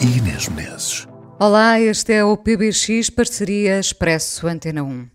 e Inês Menezes. Olá, este é o PBX Parceria Expresso Antena 1.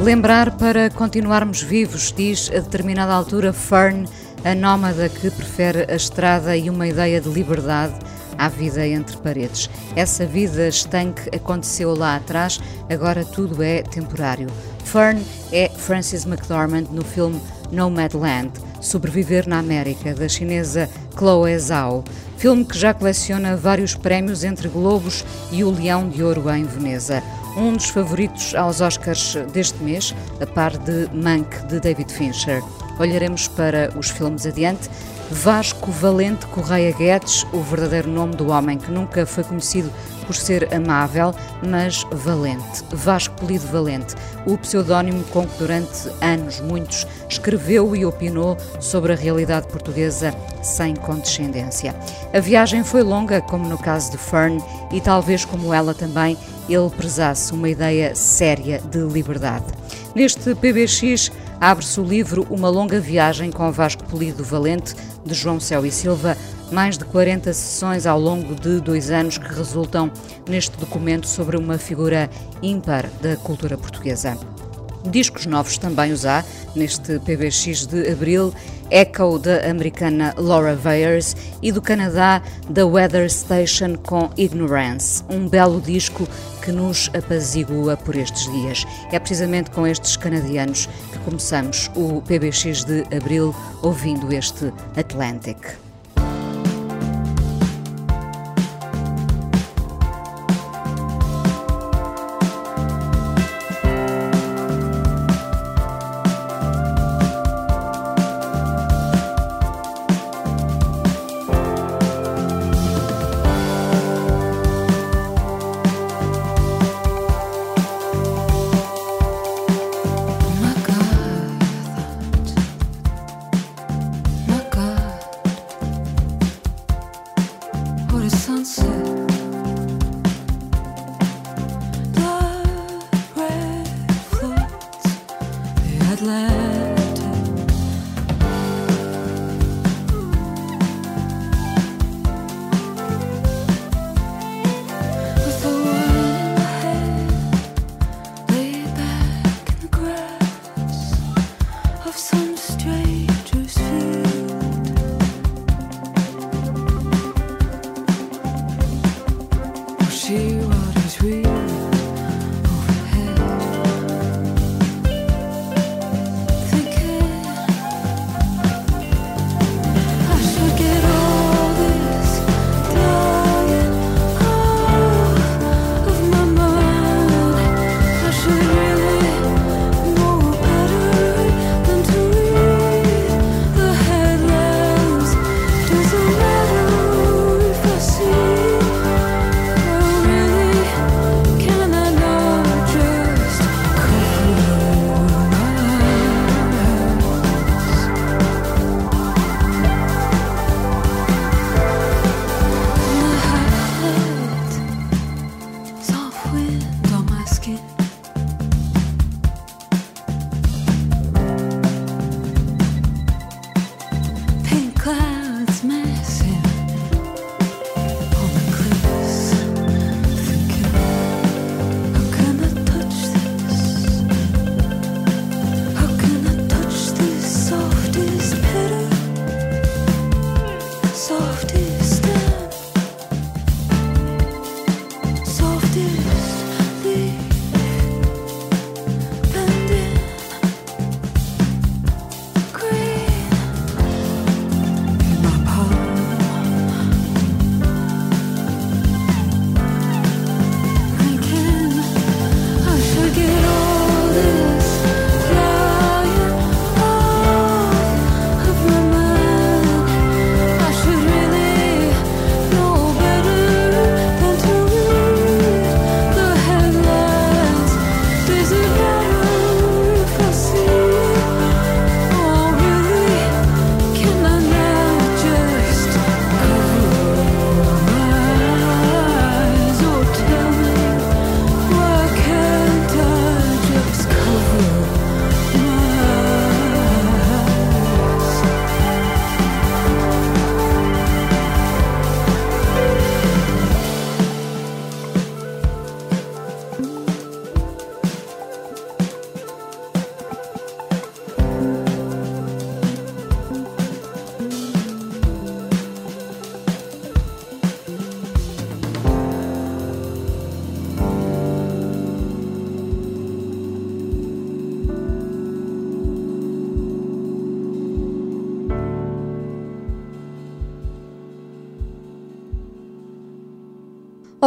Lembrar para continuarmos vivos, diz a determinada altura Fern, a nómada que prefere a estrada e uma ideia de liberdade à vida entre paredes. Essa vida estanque aconteceu lá atrás, agora tudo é temporário. Fern é Frances McDormand no filme Nomadland, Sobreviver na América, da chinesa Chloe Zhao, filme que já coleciona vários prémios entre Globos e o Leão de Ouro em Veneza. Um dos favoritos aos Oscars deste mês, a par de Mank, de David Fincher. Olharemos para os filmes adiante. Vasco Valente Correia Guedes, o verdadeiro nome do homem que nunca foi conhecido por ser amável, mas valente. Vasco Polido Valente, o pseudónimo com que durante anos muitos escreveu e opinou sobre a realidade portuguesa sem condescendência. A viagem foi longa, como no caso de Fern, e talvez como ela também, ele prezasse uma ideia séria de liberdade. Neste PBX abre-se o livro Uma Longa Viagem com Vasco Polido Valente, de João Céu e Silva, mais de 40 sessões ao longo de dois anos que resultam neste documento sobre uma figura ímpar da cultura portuguesa. Discos novos também os há, neste PBX de abril, Echo da americana Laura Veyers e do Canadá da Weather Station com Ignorance, um belo disco que nos apazigua por estes dias. É precisamente com estes canadianos começamos o PBX de abril ouvindo este Atlantic.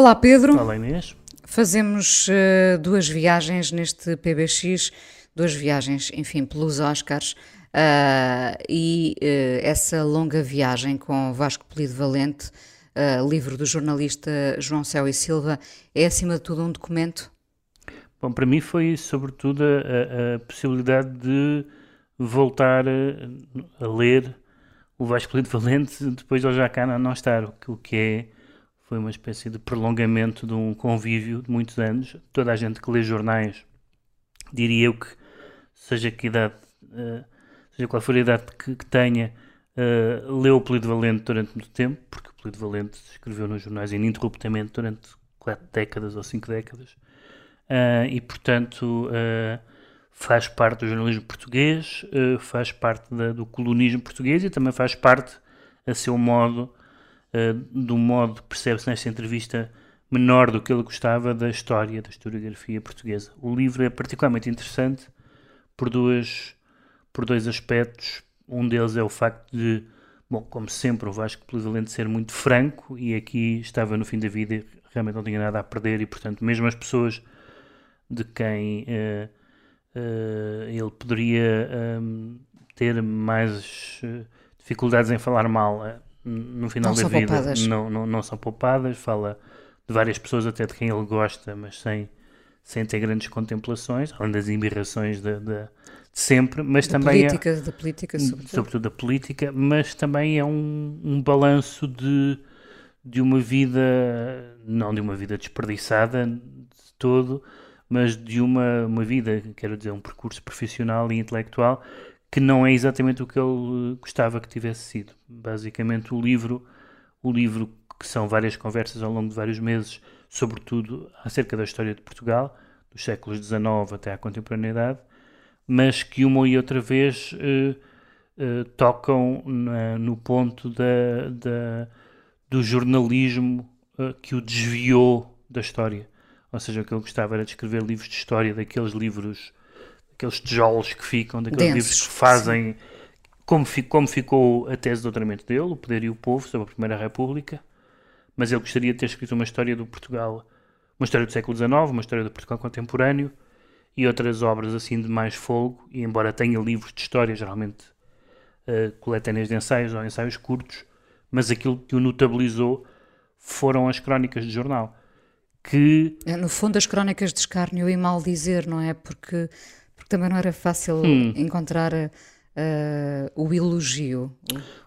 Olá Pedro. Olá Inês. Fazemos uh, duas viagens neste PBX, duas viagens, enfim, pelos Oscars. Uh, e uh, essa longa viagem com Vasco Polido Valente, livro do jornalista João Céu e Silva, é acima de tudo um documento? Bom, para mim foi sobretudo a, a possibilidade de voltar a, a, ler o Vasco Polido Valente depois de ele já cá não estar, o que é foi uma espécie de prolongamento de um convívio de muitos anos. Toda a gente que lê jornais, diria eu que, seja que idade, uh, seja qual for a idade que, que tenha, uh, leu o Polido Valente durante muito tempo, porque o Polido Valente escreveu nos jornais ininterruptamente durante quatro décadas ou cinco décadas, uh, e portanto faz parte do jornalismo português, faz parte da, do colonismo português e também faz parte, a seu modo, uh, do modo, percebe-se nesta entrevista, menor do que ele gostava da história, da historiografia portuguesa. O livro é particularmente interessante por, duas, por dois aspectos. Um deles é o facto de, bom, como sempre, o Vasco Polivalente ser muito franco e aqui estava no fim da vida e realmente não tinha nada a perder e, portanto, mesmo as pessoas de quem uh, uh, ele poderia um, ter mais dificuldades em falar mal, no final não da vida não, não, não são poupadas. Fala de várias pessoas, até de quem ele gosta, mas sem, sem ter grandes contemplações, além das embirrações de, de, de sempre. Mas da também política, é, da política, sobretudo. sobretudo da política, mas também é um, um balanço de, de uma vida, não de uma vida desperdiçada de todo, mas de uma, uma vida, quero dizer, um percurso profissional e intelectual que não é exatamente o que ele gostava que tivesse sido. Basicamente, o livro, o livro que são várias conversas ao longo de vários meses, sobretudo acerca da história de Portugal, dos séculos XIX até à contemporaneidade, mas que uma e outra vez uh, uh, tocam na, no ponto da, da do jornalismo uh, que o desviou da história. Ou seja, o que ele gostava era de escrever livros de história, daqueles livros aqueles tijolos que ficam, daqueles Densos, livros que fazem como, como, ficou a tese de doutoramento dele, O Poder e o Povo, sobre a Primeira República, mas ele gostaria de ter escrito uma história do Portugal, uma história do século XIX, uma história do Portugal contemporâneo e outras obras assim de mais fogo, e embora tenha livros de história, geralmente uh, coletâneas de ensaios ou ensaios curtos, mas aquilo que o notabilizou foram as crónicas de jornal. Que... É, no fundo, as crónicas de escárnio e mal dizer, não é? Porque também não era fácil hum. encontrar uh, o elogio.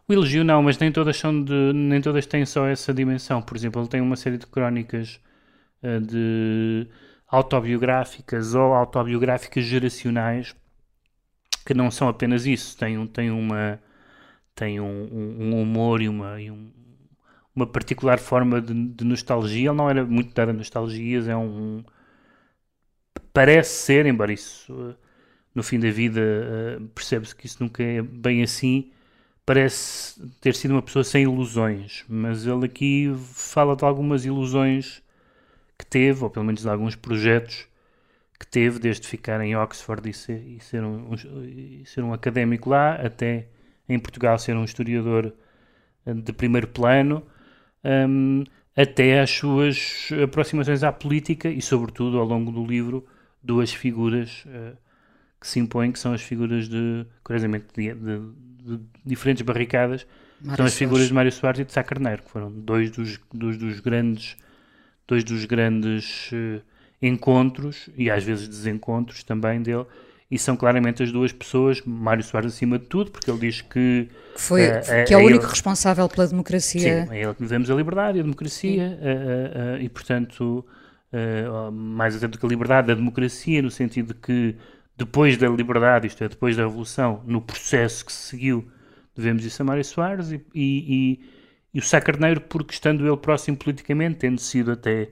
O elogio não, mas nem todas são de, nem todas têm só essa dimensão. Por exemplo, ele tem uma série de crónicas uh, de autobiográficas ou autobiográficas geracionais que não são apenas isso. Tem, um, tem uma tem um, um humor e uma, e um, uma particular forma de, de, nostalgia. Ele não era muito dado a nostalgias, é um, parece ser, embora isso no fim da vida uh, percebe-se que isso nunca é bem assim, parece ter sido uma pessoa sem ilusões, mas ele aqui fala de algumas ilusões que teve, ou pelo menos de alguns projetos que teve, desde ficar em Oxford e ser, e ser, um, um, e ser um académico lá, até em Portugal ser um historiador eh, de primeiro plano, um, até às suas aproximações à política e, sobretudo, ao longo do livro, duas figuras uh, que se impõem, que são as figuras de, curiosamente, de, de, de diferentes barricadas, Mário são as figuras de Mário Soares e de Sá Carneiro, que foram dois dos, dos, dos grandes, dois dos grandes uh, encontros, e às vezes desencontros também dele, e são claramente as duas pessoas, Mário Soares acima de tudo, porque ele diz que... Foi, uh, que é, é o único ele, responsável pela democracia. Sim, é ele que devemos a liberdade e a democracia, uh, e portanto, mais até do que a liberdade, a democracia, no sentido de que depois da liberdade, isto é, depois da Revolução, no processo que se seguiu, devemos isso a Mário Soares e, e, e o Sá Carneiro, porque estando ele próximo politicamente, tendo sido até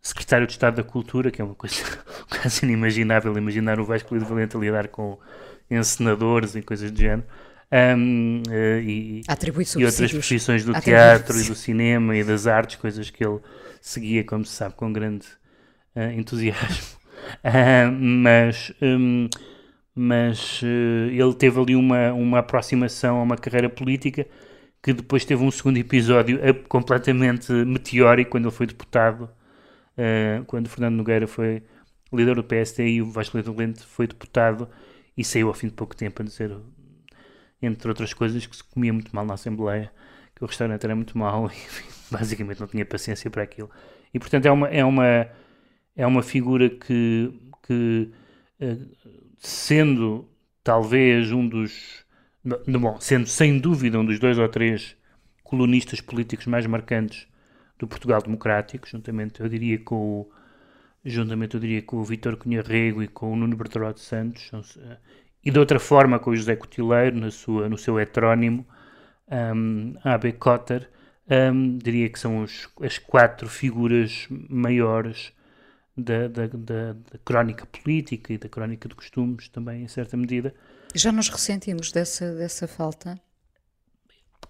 secretário de Estado da Cultura, que é uma coisa quase inimaginável, imaginar o Vasco de Valente a lidar com encenadores e coisas do género. Um, uh, e, e, outras profissões do teatro e do cinema e das artes, coisas que ele seguia, como se sabe, com grande uh, entusiasmo. Uh, mas um, mas uh, ele teve ali uma, uma aproximação a uma carreira política que depois teve um segundo episódio completamente meteórico quando ele foi deputado, uh, quando Fernando Nogueira foi líder do PSD e o Vasco Valente foi deputado e saiu ao fim de pouco tempo a dizer, entre outras coisas, que se comia muito mal na Assembleia, que o restaurante era muito mau e basicamente não tinha paciência para aquilo. E portanto é uma, é uma, é uma figura que, que sendo talvez um dos bom, sendo sem dúvida um dos dois ou três colonistas políticos mais marcantes do Portugal Democrático, juntamente eu diria com o, juntamente eu diria com o Vítor Cunha Rego e com o Nuno Bertrand de Santos, eh, e de outra forma com o José Cotileiro na sua, no seu heterónimo, um, AB Cotter, um, diria que são os, as quatro figuras maiores da, da, da, da, crónica política e da crónica de costumes também, em certa medida, já nos ressentimos dessa, dessa falta?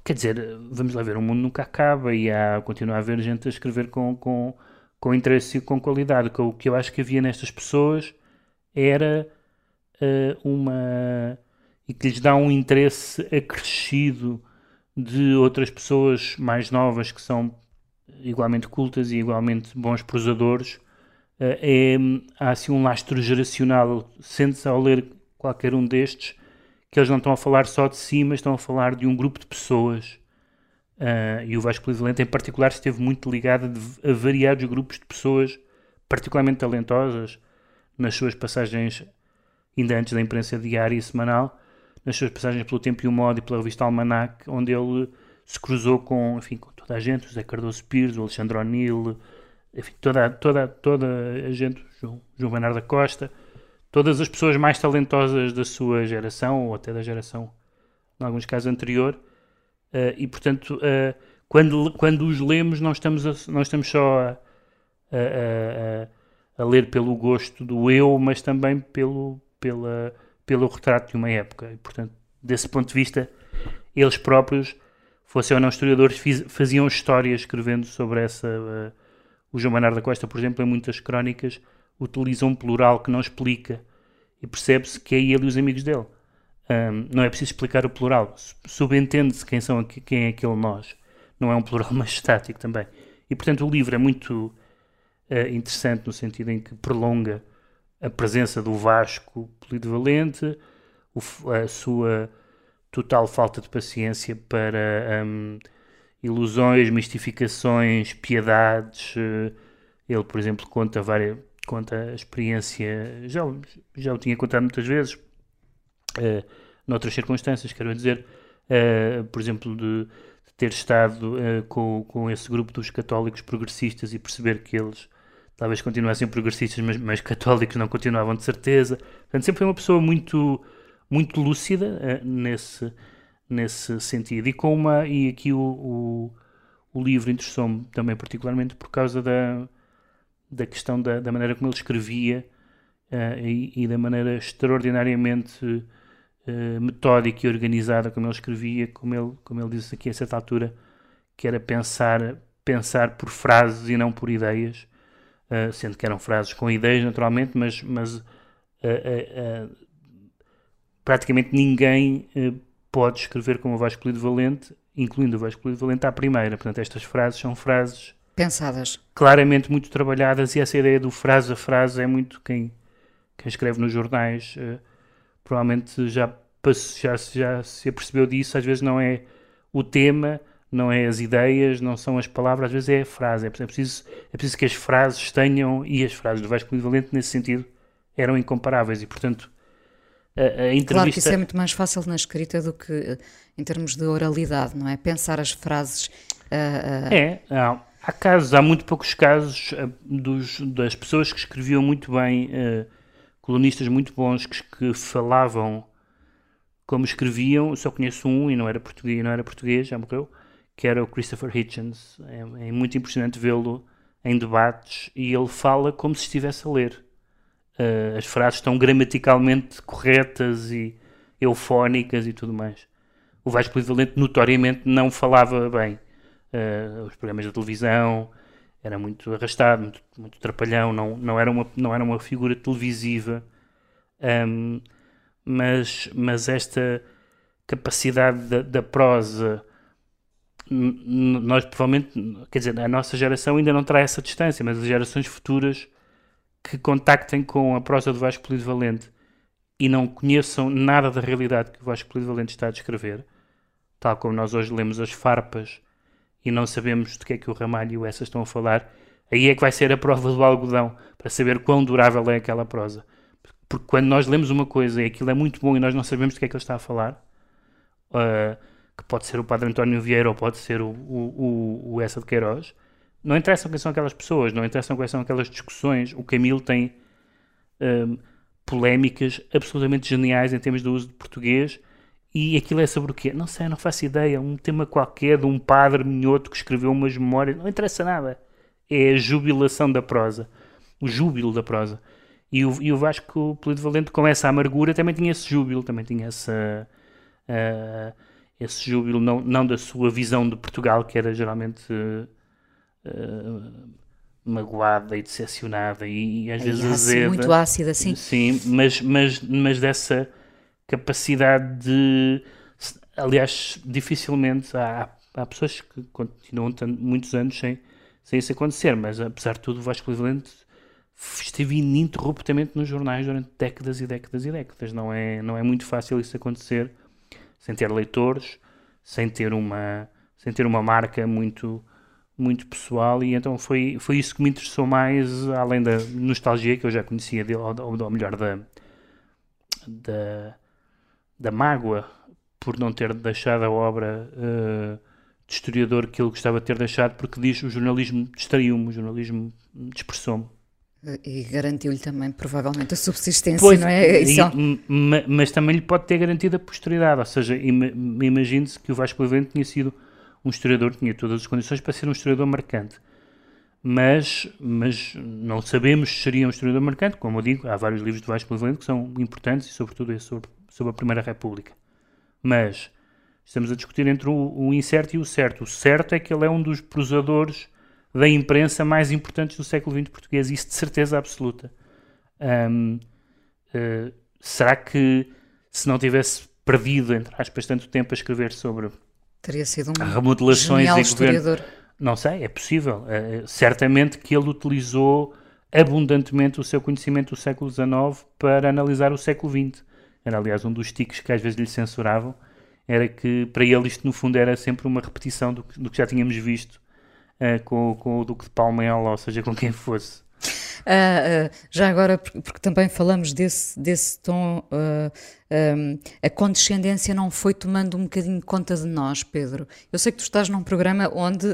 Quer dizer, vamos lá ver, o mundo nunca acaba e há, continua a haver gente a escrever com, com, com interesse e com qualidade. O que eu acho que havia nestas pessoas era uh, uma. e que lhes dá um interesse acrescido de outras pessoas mais novas que são igualmente cultas e igualmente bons prosadores. Uh, é, há assim um lastro geracional. Sente-se ao ler qualquer um destes, que eles não estão a falar só de si, mas estão a falar de um grupo de pessoas. Uh, e o Vasco Polivalente, em particular, esteve muito ligado a, variados grupos de pessoas particularmente talentosas nas suas passagens, ainda antes da imprensa diária e semanal, nas suas passagens pelo Tempo e o Modo e pela revista Almanac, onde ele se cruzou com, enfim, com toda a gente, o José Cardoso Pires, o Alexandre O'Neill, enfim, toda, toda, toda a gente, João, João Bernardo da Costa, todas as pessoas mais talentosas da sua geração, ou até da geração, em alguns casos, anterior. Uh, e, portanto, uh, quando, quando os lemos, não estamos, a, não estamos só a, a, a, ler pelo gosto do eu, mas também pelo, pela, pelo retrato de uma época. E, portanto, desse ponto de vista, eles próprios, fossem ou não historiadores, fiz, faziam histórias escrevendo sobre essa. Uh, o João Manar da Costa, por exemplo, em muitas crónicas, utiliza um plural que não explica e percebe-se que é ele e os amigos dele. Um, não é preciso explicar o plural, subentende-se quem, são, quem é aquele nós. Não é um plural estático também. E portanto o livro é muito uh, interessante no sentido em que prolonga a presença do Vasco polivalente, a sua total falta de paciência para um, ilusões, mistificações, piedades. Uh, ele, por exemplo, conta várias, conta a experiência, já, já o tinha contado muitas vezes, uh, noutras circunstâncias, quero dizer, uh, por exemplo, de, de ter estado uh, com, com esse grupo dos católicos progressistas e perceber que eles talvez continuassem progressistas, mas, mas católicos não continuavam de certeza. Portanto, sempre foi uma pessoa muito, muito lúcida uh, nesse, nesse sentido. E, com uma, e aqui o, o, o livro interessou-me também particularmente por causa da da questão da, da maneira como ele escrevia uh, e, e, da maneira extraordinariamente uh, metódica e organizada como ele escrevia, como ele, como ele disse aqui a certa altura, que era pensar, pensar por frases e não por ideias, uh, sendo que eram frases com ideias naturalmente, mas, mas praticamente ninguém pode escrever como o Vasco Polido Valente, incluindo o Vasco Polido Valente à primeira. Portanto, estas frases são frases pensadas. Claramente muito trabalhadas e essa ideia do frase a frase é muito quem, quem escreve nos jornais uh, provavelmente já, já, já se apercebeu disso, às vezes não é o tema, não é as ideias, não são as palavras, às vezes é a frase. É preciso, é preciso que as frases tenham, e as frases do Vasco Valente nesse sentido eram incomparáveis e portanto a, a entrevista... Claro que isso é muito mais fácil na escrita do que eh, em termos de oralidade, não é? Pensar as frases... Uh, uh... É, não Há casos, há muito poucos casos dos, das pessoas que escreviam muito bem, uh, colunistas muito bons que, que, falavam como escreviam. Só conheço um e não era português, não era português, já morreu, que era o Christopher Hitchens. É, é muito impressionante vê-lo em debates e ele fala como se estivesse a ler. Uh, as frases estão gramaticalmente corretas e eufónicas e tudo mais. O Vasco Valente notoriamente não falava bem uh, os programas de televisão, era muito arrastado, muito, muito trapalhão, não, não, era uma, não era uma figura televisiva, um, mas, mas esta capacidade da, da prosa nós provavelmente, quer dizer, a nossa geração ainda não terá essa distância, mas as gerações futuras que contactem com a prosa do Vasco Polido Valente e não conheçam nada da realidade que o Vasco Polido Valente está a descrever, tal como nós hoje lemos as farpas e não sabemos do que é que o Ramalho e o Essa estão a falar, aí é que vai ser a prova do algodão, para saber quão durável é aquela prosa. Porque quando nós lemos uma coisa e aquilo é muito bom e nós não sabemos do que é que ele está a falar, uh, que pode ser o Padre António Vieira ou pode ser o, o, o, o Essa de Queiroz, não interessam quem são aquelas pessoas, não interessam quais são aquelas discussões. O Camilo tem um, polémicas absolutamente geniais em termos do uso de português e aquilo é sobre o quê? Não sei, não faço ideia. Um tema qualquer de um padre minhoto que escreveu umas memórias, não interessa nada. É a jubilação da prosa, o júbilo da prosa. E o, e o Vasco Polido Valente, com essa amargura, também tinha esse júbilo, também tinha essa, uh, esse júbilo, não, não da sua visão de Portugal, que era geralmente uh, uh, magoada e decepcionada e, e às vezes ácido, azeda. Muito ácida, sim. Sim, mas, mas, mas dessa capacidade de. Aliás, dificilmente há, há pessoas que continuam muitos anos sem, sem isso acontecer, mas apesar de tudo, o Vasco Valente esteve ininterruptamente nos jornais durante décadas e décadas e décadas. Não é, não é muito fácil isso acontecer sem ter leitores, sem ter uma, sem ter uma marca muito, muito pessoal e então foi, foi isso que me interessou mais, além da nostalgia que eu já conhecia dele, ou, ou melhor, da, da, da mágoa por não ter deixado a obra uh, de historiador que ele gostava de ter deixado, porque diz o jornalismo distraiu-me, o jornalismo dispersou-me. E garantiu-lhe também, provavelmente, a subsistência, pois, não é? E, mas também lhe pode ter garantido a posteridade, ou seja, imagine-se que o Vasco Levente tinha sido um historiador, tinha todas as condições para ser um historiador marcante. Mas, mas não sabemos se seria um historiador marcante, como eu digo, há vários livros de Vasco Levente que são importantes, e sobretudo esse sobre, sobre a Primeira República. Mas estamos a discutir entre o, o incerto e o certo. O certo é que ele é um dos prosadores da imprensa mais importantes do século XX português, isso de certeza absoluta. Uh, será que se não tivesse perdido, entre aspas, tanto tempo a escrever sobre Teria sido um remodelações e historiador. Governo, não sei, é possível. Uh, certamente que ele utilizou abundantemente o seu conhecimento do século XIX para analisar o século XX. Era, aliás, um dos tiques que às vezes lhe censuravam, era que para ele isto, no fundo, era sempre uma repetição do que, do que já tínhamos visto uh, com, com o Duque de Palmela, ou seja, com quem fosse. Uh, uh, já agora, porque, também falamos desse, desse tom, uh, um, a condescendência não foi tomando um bocadinho conta de nós, Pedro. Eu sei que tu estás num programa onde,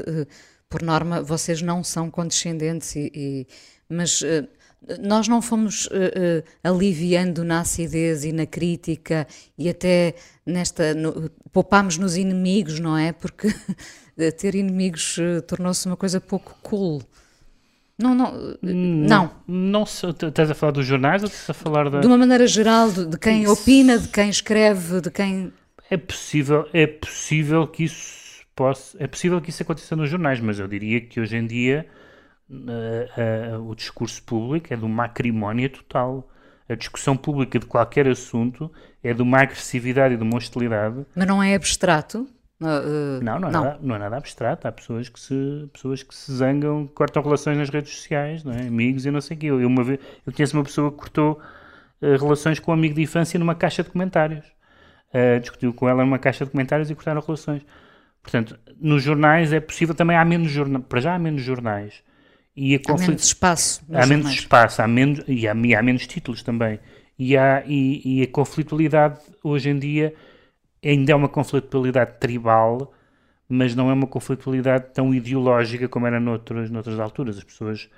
por norma, vocês não são condescendentes, e, e mas nós não fomos aliviando na acidez e na crítica e até nesta. No, poupámos nos inimigos, não é? Porque ter inimigos uh, tornou-se uma coisa pouco cool. Não, não, não. Não, estás a falar dos jornais ou estás a falar da... De uma maneira geral, de, de quem isso. opina, de quem escreve, de quem... É possível, é possível que isso possa, é possível que isso aconteça nos jornais, mas eu diria que hoje em dia uh, uh, o discurso público é de uma acrimónia total. A discussão pública de qualquer assunto é de uma agressividade e de uma hostilidade. Mas não é abstrato? Uh, não, não é, não. Nada, não é nada abstrato. Há pessoas que se, pessoas que se zangam, cortam relações nas redes sociais, não é? amigos e não sei o quê. Eu, uma vez, eu conheço uma pessoa que cortou uh, relações com um amigo de infância numa caixa de comentários. Uh, discutiu com ela numa caixa de comentários e cortaram relações. Portanto, nos jornais é possível, também há menos jornais, para já há menos jornais. E. Há menos espaço. Há menos espaço, há menos, e, há, e há menos títulos também. E, há, e, e a conflitualidade hoje em dia ainda é uma conflitualidade tribal, mas não é uma conflitualidade tão ideológica como era noutras, noutras alturas. As pessoas,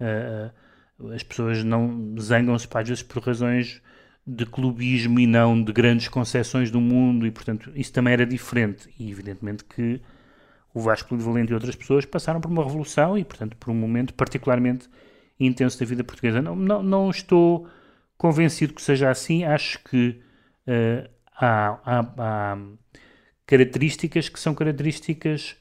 uh, as pessoas não zangam-se às vezes por razões de clubismo e não de grandes concepções do mundo e portanto isso também era diferente e evidentemente que o Vasco de Valente e outras pessoas passaram por uma revolução e portanto por um momento particularmente intenso da vida portuguesa. Não, não, não estou convencido que seja assim, acho que uh, há, há, há características que são características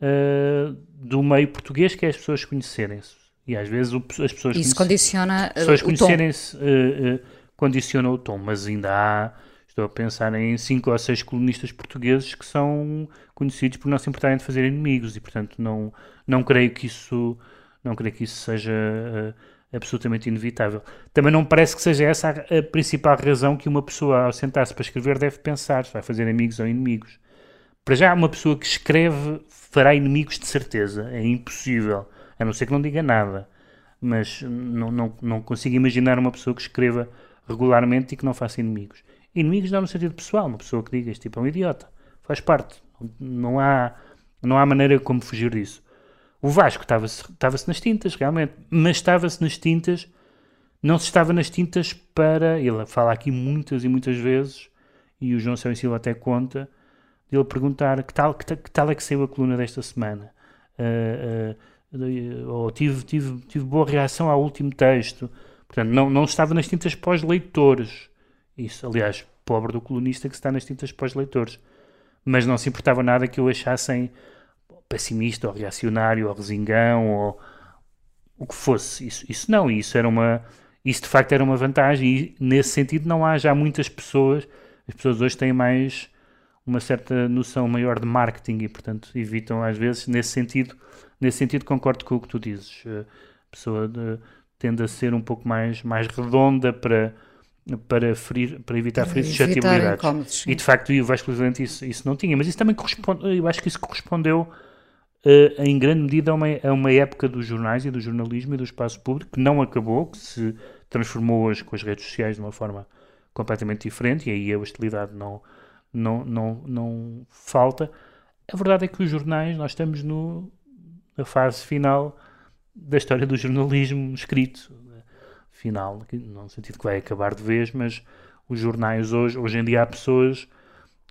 uh, do meio português que é as pessoas conhecerem-se. E às vezes o, as pessoas Isso condiciona as pessoas conhecerem-se uh, uh, condiciona o tom, mas ainda há Estou a pensar em cinco ou seis colunistas portugueses que são conhecidos por não se importarem de fazer inimigos e, portanto, não, não creio que isso não creio que isso seja absolutamente inevitável. Também não parece que seja essa a, principal razão que uma pessoa, ao sentar-se para escrever, deve pensar se vai fazer amigos ou inimigos. Para já, uma pessoa que escreve fará inimigos de certeza. É impossível. A não ser que não diga nada. Mas não, não, não consigo imaginar uma pessoa que escreva regularmente e que não faça inimigos. Inimigos não no sentido pessoal. Uma pessoa que diga este tipo é um idiota. Faz parte. Não há, não há maneira como fugir disso. O Vasco estava-se estava nas tintas, realmente. Mas estava-se nas tintas. Não se estava nas tintas para. Ele fala aqui muitas e muitas vezes. E o João e Silva até conta de ele perguntar que tal, que, que, tal é que saiu a coluna desta semana. Uh, uh, ou tive, tive, tive boa reação ao último texto. Portanto, não, não estava nas tintas pós-leitores. Isso, aliás, pobre do colunista que está nas tintas pós-leitores. Mas não se importava nada que eu achassem pessimista, ou reacionário, ou resingão, ou o que fosse. Isso, isso não, isso era uma. Isso de facto era uma vantagem, e nesse sentido não há já muitas pessoas. As pessoas hoje têm mais uma certa noção maior de marketing e, portanto, evitam às vezes, nesse sentido, nesse sentido concordo com o que tu dizes. A pessoa de, tende a ser um pouco mais, mais redonda para, para, ferir, para evitar ferir suscetibilidades. E de facto, o Vasco Valente isso, isso não tinha, mas isso também corresponde, eu acho que isso correspondeu uh, em grande medida a uma, a uma época dos jornais e do jornalismo e do espaço público que não acabou, que se transformou hoje com as redes sociais de uma forma completamente diferente e aí a hostilidade não não, não, não falta. A verdade é que os jornais, nós estamos no, na fase final da história do jornalismo escrito. Final, não no sentido que vai acabar de vez, mas os jornais hoje, hoje em dia há pessoas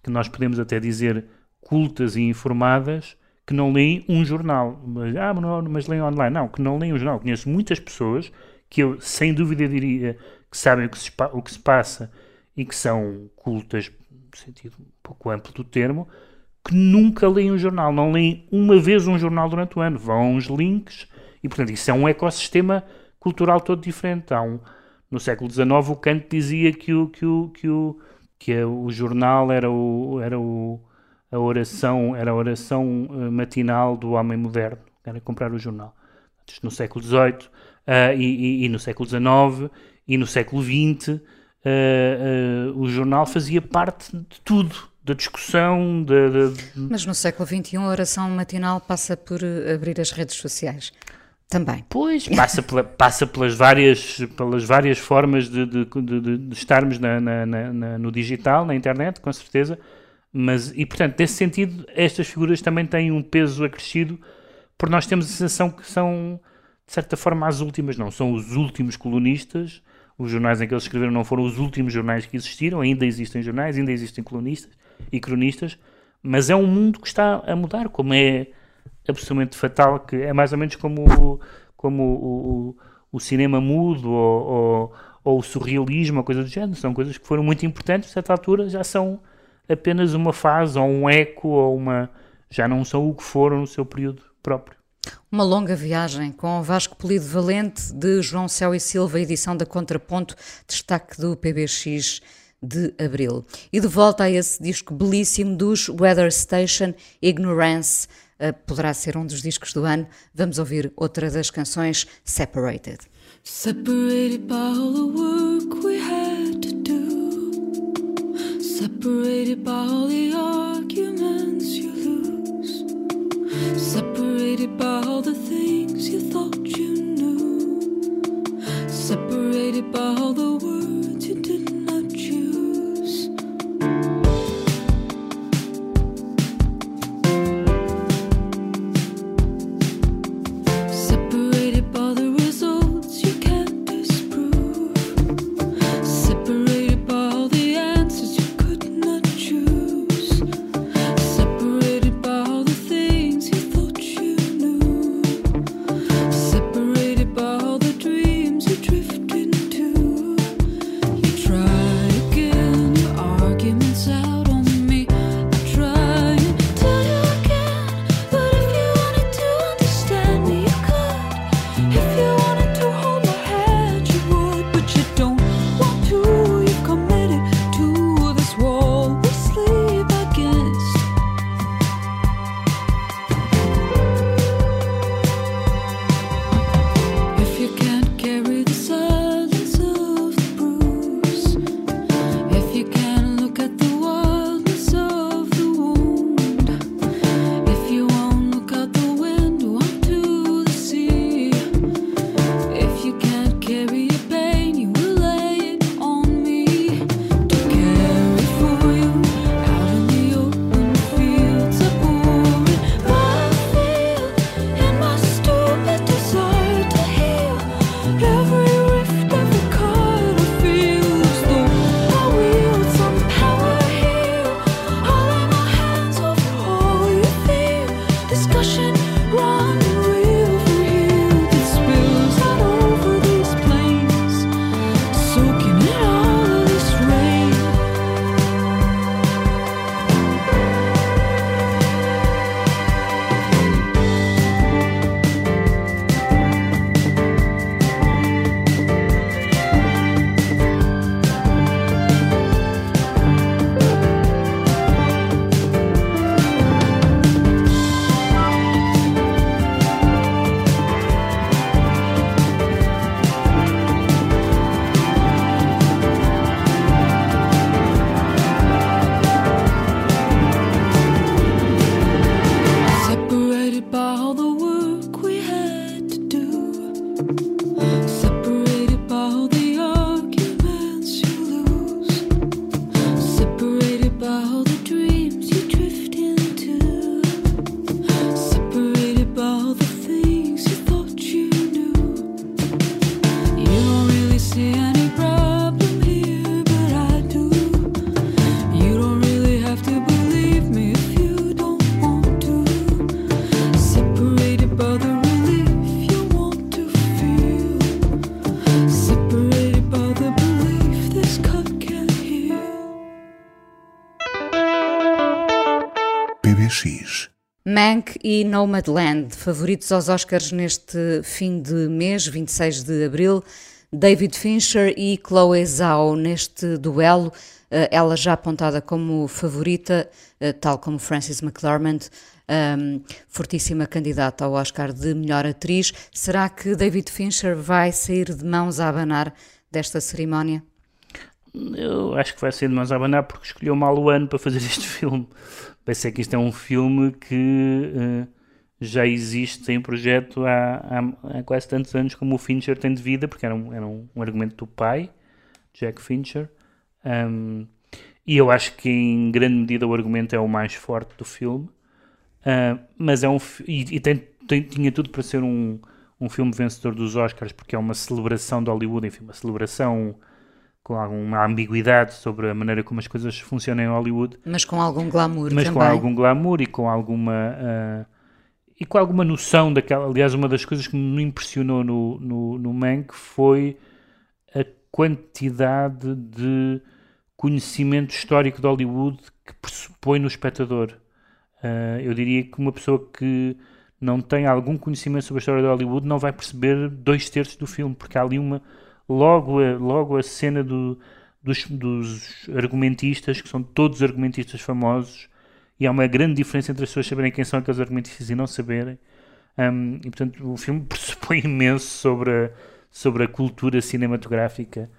que nós podemos até dizer cultas e informadas que não leem um jornal. Mas, ah, mas, leem online. Não, que não leem um jornal. Conheço muitas pessoas que eu, sem dúvida, diria que sabem o que se, o que se passa e que são cultas no sentido um pouco amplo do termo, que nunca leem um jornal, não leem uma vez um jornal durante o ano, vão uns links, e portanto isso é um ecossistema cultural todo diferente. Há um, no século XIX o Kant dizia que o, que o, que o, que o jornal era, o, era o, a oração, era a oração eh, matinal do homem moderno, era comprar o jornal. No século XVIII uh, eh, e, e, e, no século XIX e no século XX uh, uh, o jornal fazia parte de tudo, da discussão. De... Mas no século XXI a oração matinal passa por eh, abrir as redes sociais. Também. Pois, passa, pela, passa pelas, várias, pelas várias formas de, de, de, de estarmos na, na, na, no digital, na internet, com certeza. Mas, e portanto, nesse sentido, estas figuras também têm um peso acrescido, porque nós temos a sensação que são, de certa forma, as últimas, não são os últimos colunistas, os jornais em que eles escreveram não foram os últimos jornais que existiram, ainda existem jornais, ainda existem colunistas e cronistas, mas é um mundo que está a mudar, como é absolutamente fatal, que é mais ou menos como, como o, o, o cinema mudo ou, ou, ou, o surrealismo, ou coisa do género, são coisas que foram muito importantes, a certa altura já são apenas uma fase, ou um eco, ou uma... já não são o que foram no seu período próprio. Uma longa viagem com Vasco Polido Valente, de João Céu e Silva, edição da Contraponto, destaque do PBX de abril. E de volta a esse disco belíssimo dos Weather Station, Ignorance, uh, poderá ser um dos discos do ano. Vamos ouvir outra das canções, Separated. Separated by all the work we had. Separated by all the arguments you lose. Separated by all the things you thought you knew. Separated by all the words Mank e Nomadland, favoritos aos Oscars neste fim de mês, 26 de abril. David Fincher e Chloe Zhao neste duelo, eh, ela já apontada como favorita, eh, tal como Frances McDormand, um, fortíssima candidata ao Oscar de melhor atriz. Será que David Fincher vai sair de mãos a abanar desta cerimónia? Eu acho que vai sair de mãos a abanar porque escolheu mal o ano para fazer este filme. Pensei que isto é um filme que uh, já existe em projeto há, há, há, quase tantos anos como o Fincher tem de vida, porque era um, era um, um argumento do pai, Jack Fincher. Um, e eu acho que em grande medida o argumento é o mais forte do filme. Uh, mas é um. E, e tem, tem, tinha tudo para ser um, um filme vencedor dos Oscars, porque é uma celebração de Hollywood, enfim, uma celebração com alguma ambiguidade sobre a maneira como as coisas funcionam em Hollywood. Mas com algum glamour Mas também. com algum glamour e com alguma... Uh, e com alguma noção daquela... Aliás, uma das coisas que me impressionou no, no, no Mank foi a quantidade de conhecimento histórico de Hollywood que pressupõe no espectador. Uh, eu diria que uma pessoa que não tem algum conhecimento sobre a história de Hollywood não vai perceber dois terços do filme, porque há ali uma logo a, logo a cena do, dos, dos argumentistas, que são todos argumentistas famosos, e há uma grande diferença entre as pessoas saberem quem são aqueles argumentistas e não saberem. Um, e portanto o filme pressupõe imenso sobre a, sobre a cultura cinematográfica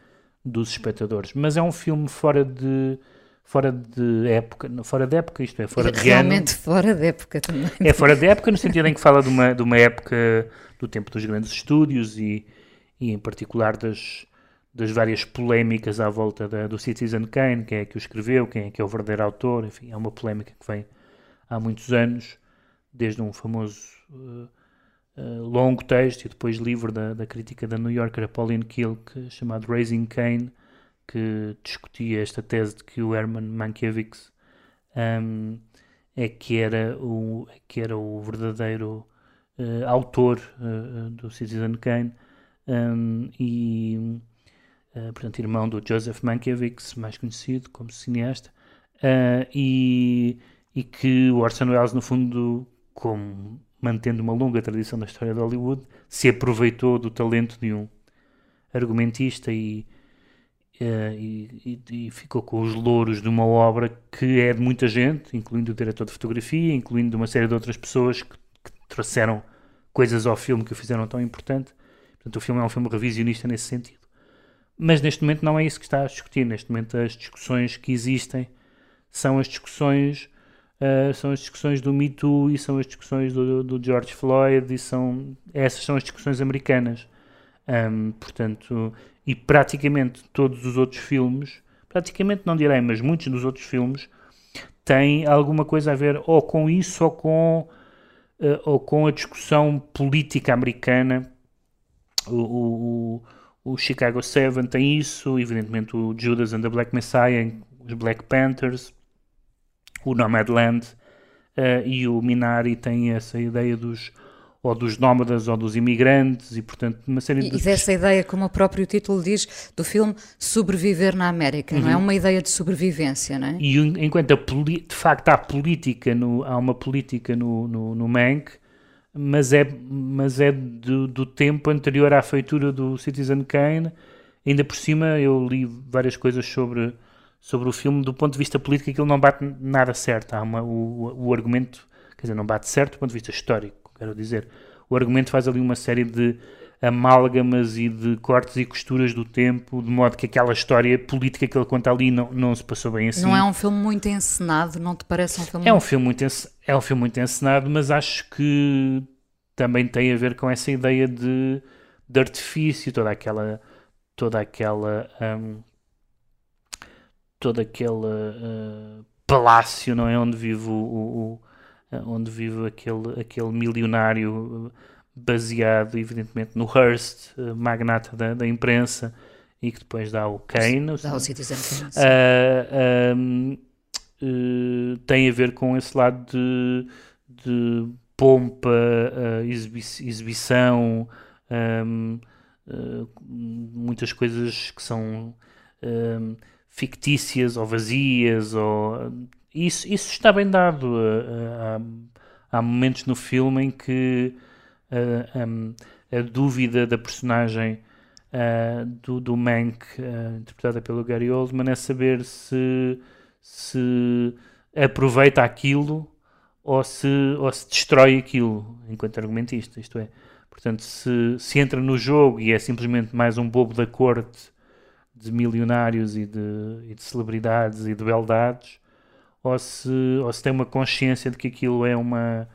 dos espectadores. Mas é um filme fora de fora de época, fora de época, isto é, fora de Realmente fora de época também. É fora de época no sentido em que fala de uma, de uma época do tempo dos grandes estúdios e, e em particular das, das várias polémicas à volta da, do Citizen Kane, quem é que o escreveu, quem é que é o verdadeiro autor, enfim, é uma polémica que vem há muitos anos, desde um famoso uh, uh, longo texto e depois livro da, da crítica da New Yorker, Pauline Kilk, chamado Raising Kane, que discutia esta tese de que o Herman Mankiewicz um, é que era o, é que era o verdadeiro uh, autor do Citizen Kane um, e, uh, portanto, irmão do Joseph Mankiewicz, mais conhecido como cineasta, uh, e, e que o Orson Welles, no fundo, como mantendo uma longa tradição da história de Hollywood, se aproveitou do talento de um argumentista e, Uh, e, e, ficou com os louros de uma obra que é de muita gente, incluindo o diretor de fotografia, incluindo uma série de outras pessoas que, que trouxeram coisas ao filme que o fizeram tão importante. Portanto, o filme é um filme revisionista nesse sentido. Mas neste momento não é isso que está a discutir. Neste momento as discussões que existem são as discussões uh, são as discussões do Me Too e são as discussões do, do George Floyd e são essas são as discussões americanas. Um, portanto, e praticamente todos os outros filmes, praticamente não direi, mas muitos dos outros filmes têm alguma coisa a ver ou com isso ou com, uh, ou com a discussão política americana o, o, o Chicago 7 tem isso, evidentemente o Judas and the Black Messiah, os Black Panthers, o Nomadland uh, e o Minari tem essa ideia dos ou dos nómadas ou dos imigrantes e portanto uma série de... E dessa ideia, como o próprio título diz, do filme Sobreviver na América, uhum. não é? Uma ideia de sobrevivência, não é? E enquanto a, de facto há política, no, há uma política no, no, no Mank, mas é, mas é do, do, tempo anterior à feitura do Citizen Kane. Ainda por cima, eu li várias coisas sobre, sobre o filme. Do ponto de vista político, aquilo não bate nada certo. Há uma, o, o argumento, quer dizer, não bate certo do ponto de vista histórico, quero dizer. O argumento faz ali uma série de amálgamas e de cortes e costuras do tempo, de modo que aquela história política que ele conta ali não, não se passou bem assim. Não é um filme muito encenado, não te parece um filme é um filme muito É um filme muito encenado, mas acho que também tem a ver com essa ideia de, de artifício, toda aquela toda aquela um, toda aquela uh, palácio, não é? Onde vive o, o, o onde vive aquele, aquele milionário baseado, evidentemente, no Hearst, eh, magnata da, da imprensa, e que depois dá o Kane. Dá o Citizen Kane. Uh, uh, tem a ver com esse lado de, de pompa, uh, exibi exibição, um, muitas coisas que são um, fictícias ou vazias. Ou, isso, isso está bem dado. Uh, há momentos no filme em que uh, um, a dúvida da personagem uh, do, do Mank, uh, interpretada pelo Gary Oldman, é saber se, se aproveita aquilo ou se, ou se destrói aquilo enquanto argumentista. Isto é, portanto, se, se entra no jogo e é simplesmente mais um bobo da corte de milionários e de, e de celebridades e de beldades, ou se, ou se tem uma consciência de que aquilo é uma,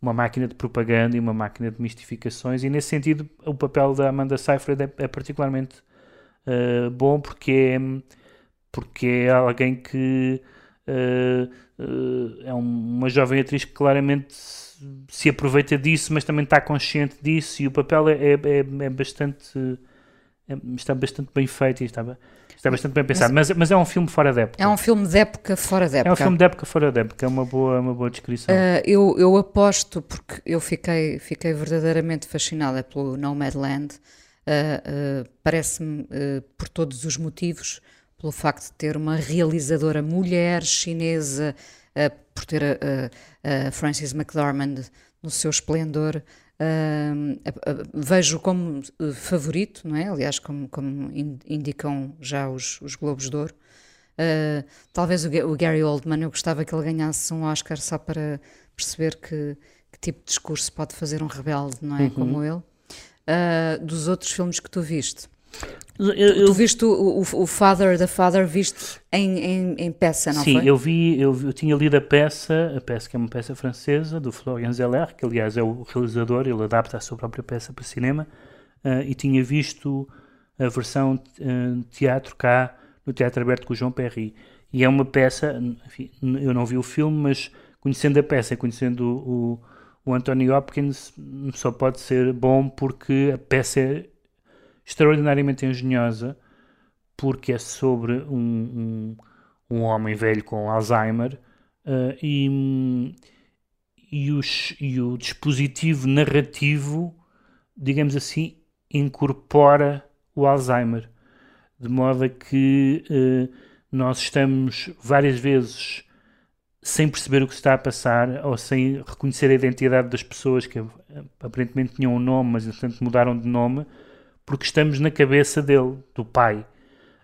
uma máquina de propaganda e uma máquina de mistificações, e nesse sentido o papel da Amanda Seyfried é, é particularmente uh, bom porque é, porque é alguém que uh, uh, é uma jovem atriz que claramente se aproveita disso, mas também está consciente disso, e o papel é, é, é, é bastante é, está bastante bem feito e está, está bastante bem pensado, mas, mas, é um filme fora de época. É um filme de época fora de época. É um filme de época fora de época, é uma boa, uma boa descrição. Uh, eu, eu aposto, porque eu fiquei, fiquei verdadeiramente fascinada pelo Nomadland, uh, uh, parece-me, por todos os motivos, pelo facto de ter uma realizadora mulher chinesa, por ter a, a Frances McDormand no seu esplendor, Uh, vejo como eh, favorito, não é? Aliás, como, como indicam já os, os Globos de Ouro. Uh, talvez o, o, Gary Oldman, eu gostava que ele ganhasse um Oscar só para perceber que, que tipo de discurso pode fazer um rebelde, não é? Uhum. Como ele. Uh, dos outros filmes que tu viste. Eu, eu, tu viste o, o, o, Father the Father visto em, em, em peça, não sim, foi? Sim, eu vi, eu, eu, tinha lido a peça, a peça que é uma peça francesa, do Florian Zeller, que aliás é o realizador, ele adapta a sua própria peça para cinema, uh, e tinha visto a versão uh, teatro cá no Teatro Aberto com o João Perry. E é uma peça, enfim, eu não vi o filme, mas conhecendo a peça, conhecendo o, o, o Anthony Hopkins, só pode ser bom porque a peça é extraordinariamente engenhosa, porque é sobre um, um, um homem velho com Alzheimer uh, e, e, os, e o dispositivo narrativo, digamos assim, incorpora o Alzheimer, de modo a que uh, nós estamos várias vezes sem perceber o que está a passar ou sem reconhecer a identidade das pessoas que aparentemente tinham um nome, mas entretanto mudaram de nome porque estamos na cabeça dele, do pai.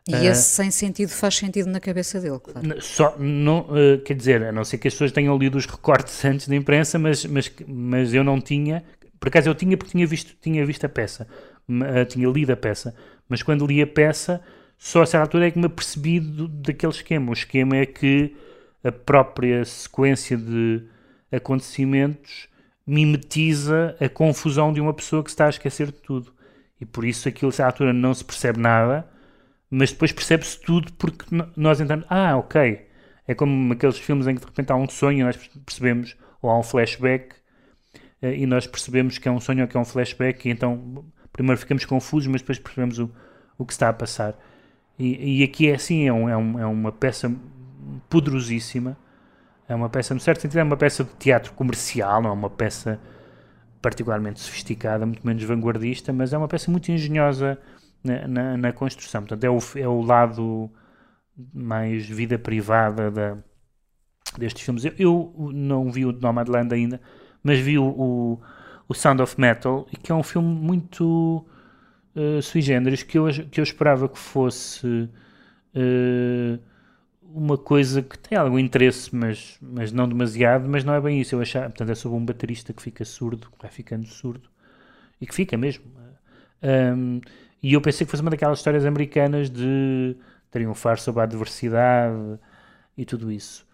E uh, esse sem sentido faz sentido na cabeça dele, claro. Só, não, uh, quer dizer, a não ser que as pessoas tenham lido os recortes antes da imprensa, mas, mas, mas eu não tinha. Por acaso eu tinha porque tinha visto, tinha visto a peça, uh, tinha lido a peça, mas quando li a peça, só a certa altura é que me apercebi do, daquele esquema. O esquema é que a própria sequência de acontecimentos mimetiza a confusão de uma pessoa que está a esquecer de tudo. E por isso aquilo, à altura, não se percebe nada, mas depois percebe-se tudo porque nós entramos. Ah, ok. É como aqueles filmes em que de repente há um sonho e nós percebemos, ou há um flashback, eh, e nós percebemos que é um sonho ou que é um flashback, e então primeiro ficamos confusos, mas depois percebemos o, o que está a passar. E, e aqui é assim: é, um, é, um, é uma peça poderosíssima. É uma peça, no certo sentido, é uma peça de teatro comercial, não é uma peça particularmente sofisticada, muito menos vanguardista, mas é uma peça muito engenhosa na, na, na construção. Portanto, é o, é o lado mais vida privada da, destes filmes. Eu, eu, não vi o Nomadland ainda, mas vi o, o, o, Sound of Metal, que é um filme muito uh, sui generis, que eu, que eu esperava que fosse uh, uma coisa que tem algum interesse, mas, mas não demasiado, mas não é bem isso. Eu achava, portanto, é sobre um baterista que fica surdo, que vai ficando surdo, e que fica mesmo. Um, e eu pensei que fosse uma daquelas histórias americanas de triunfar sobre a adversidade e tudo isso.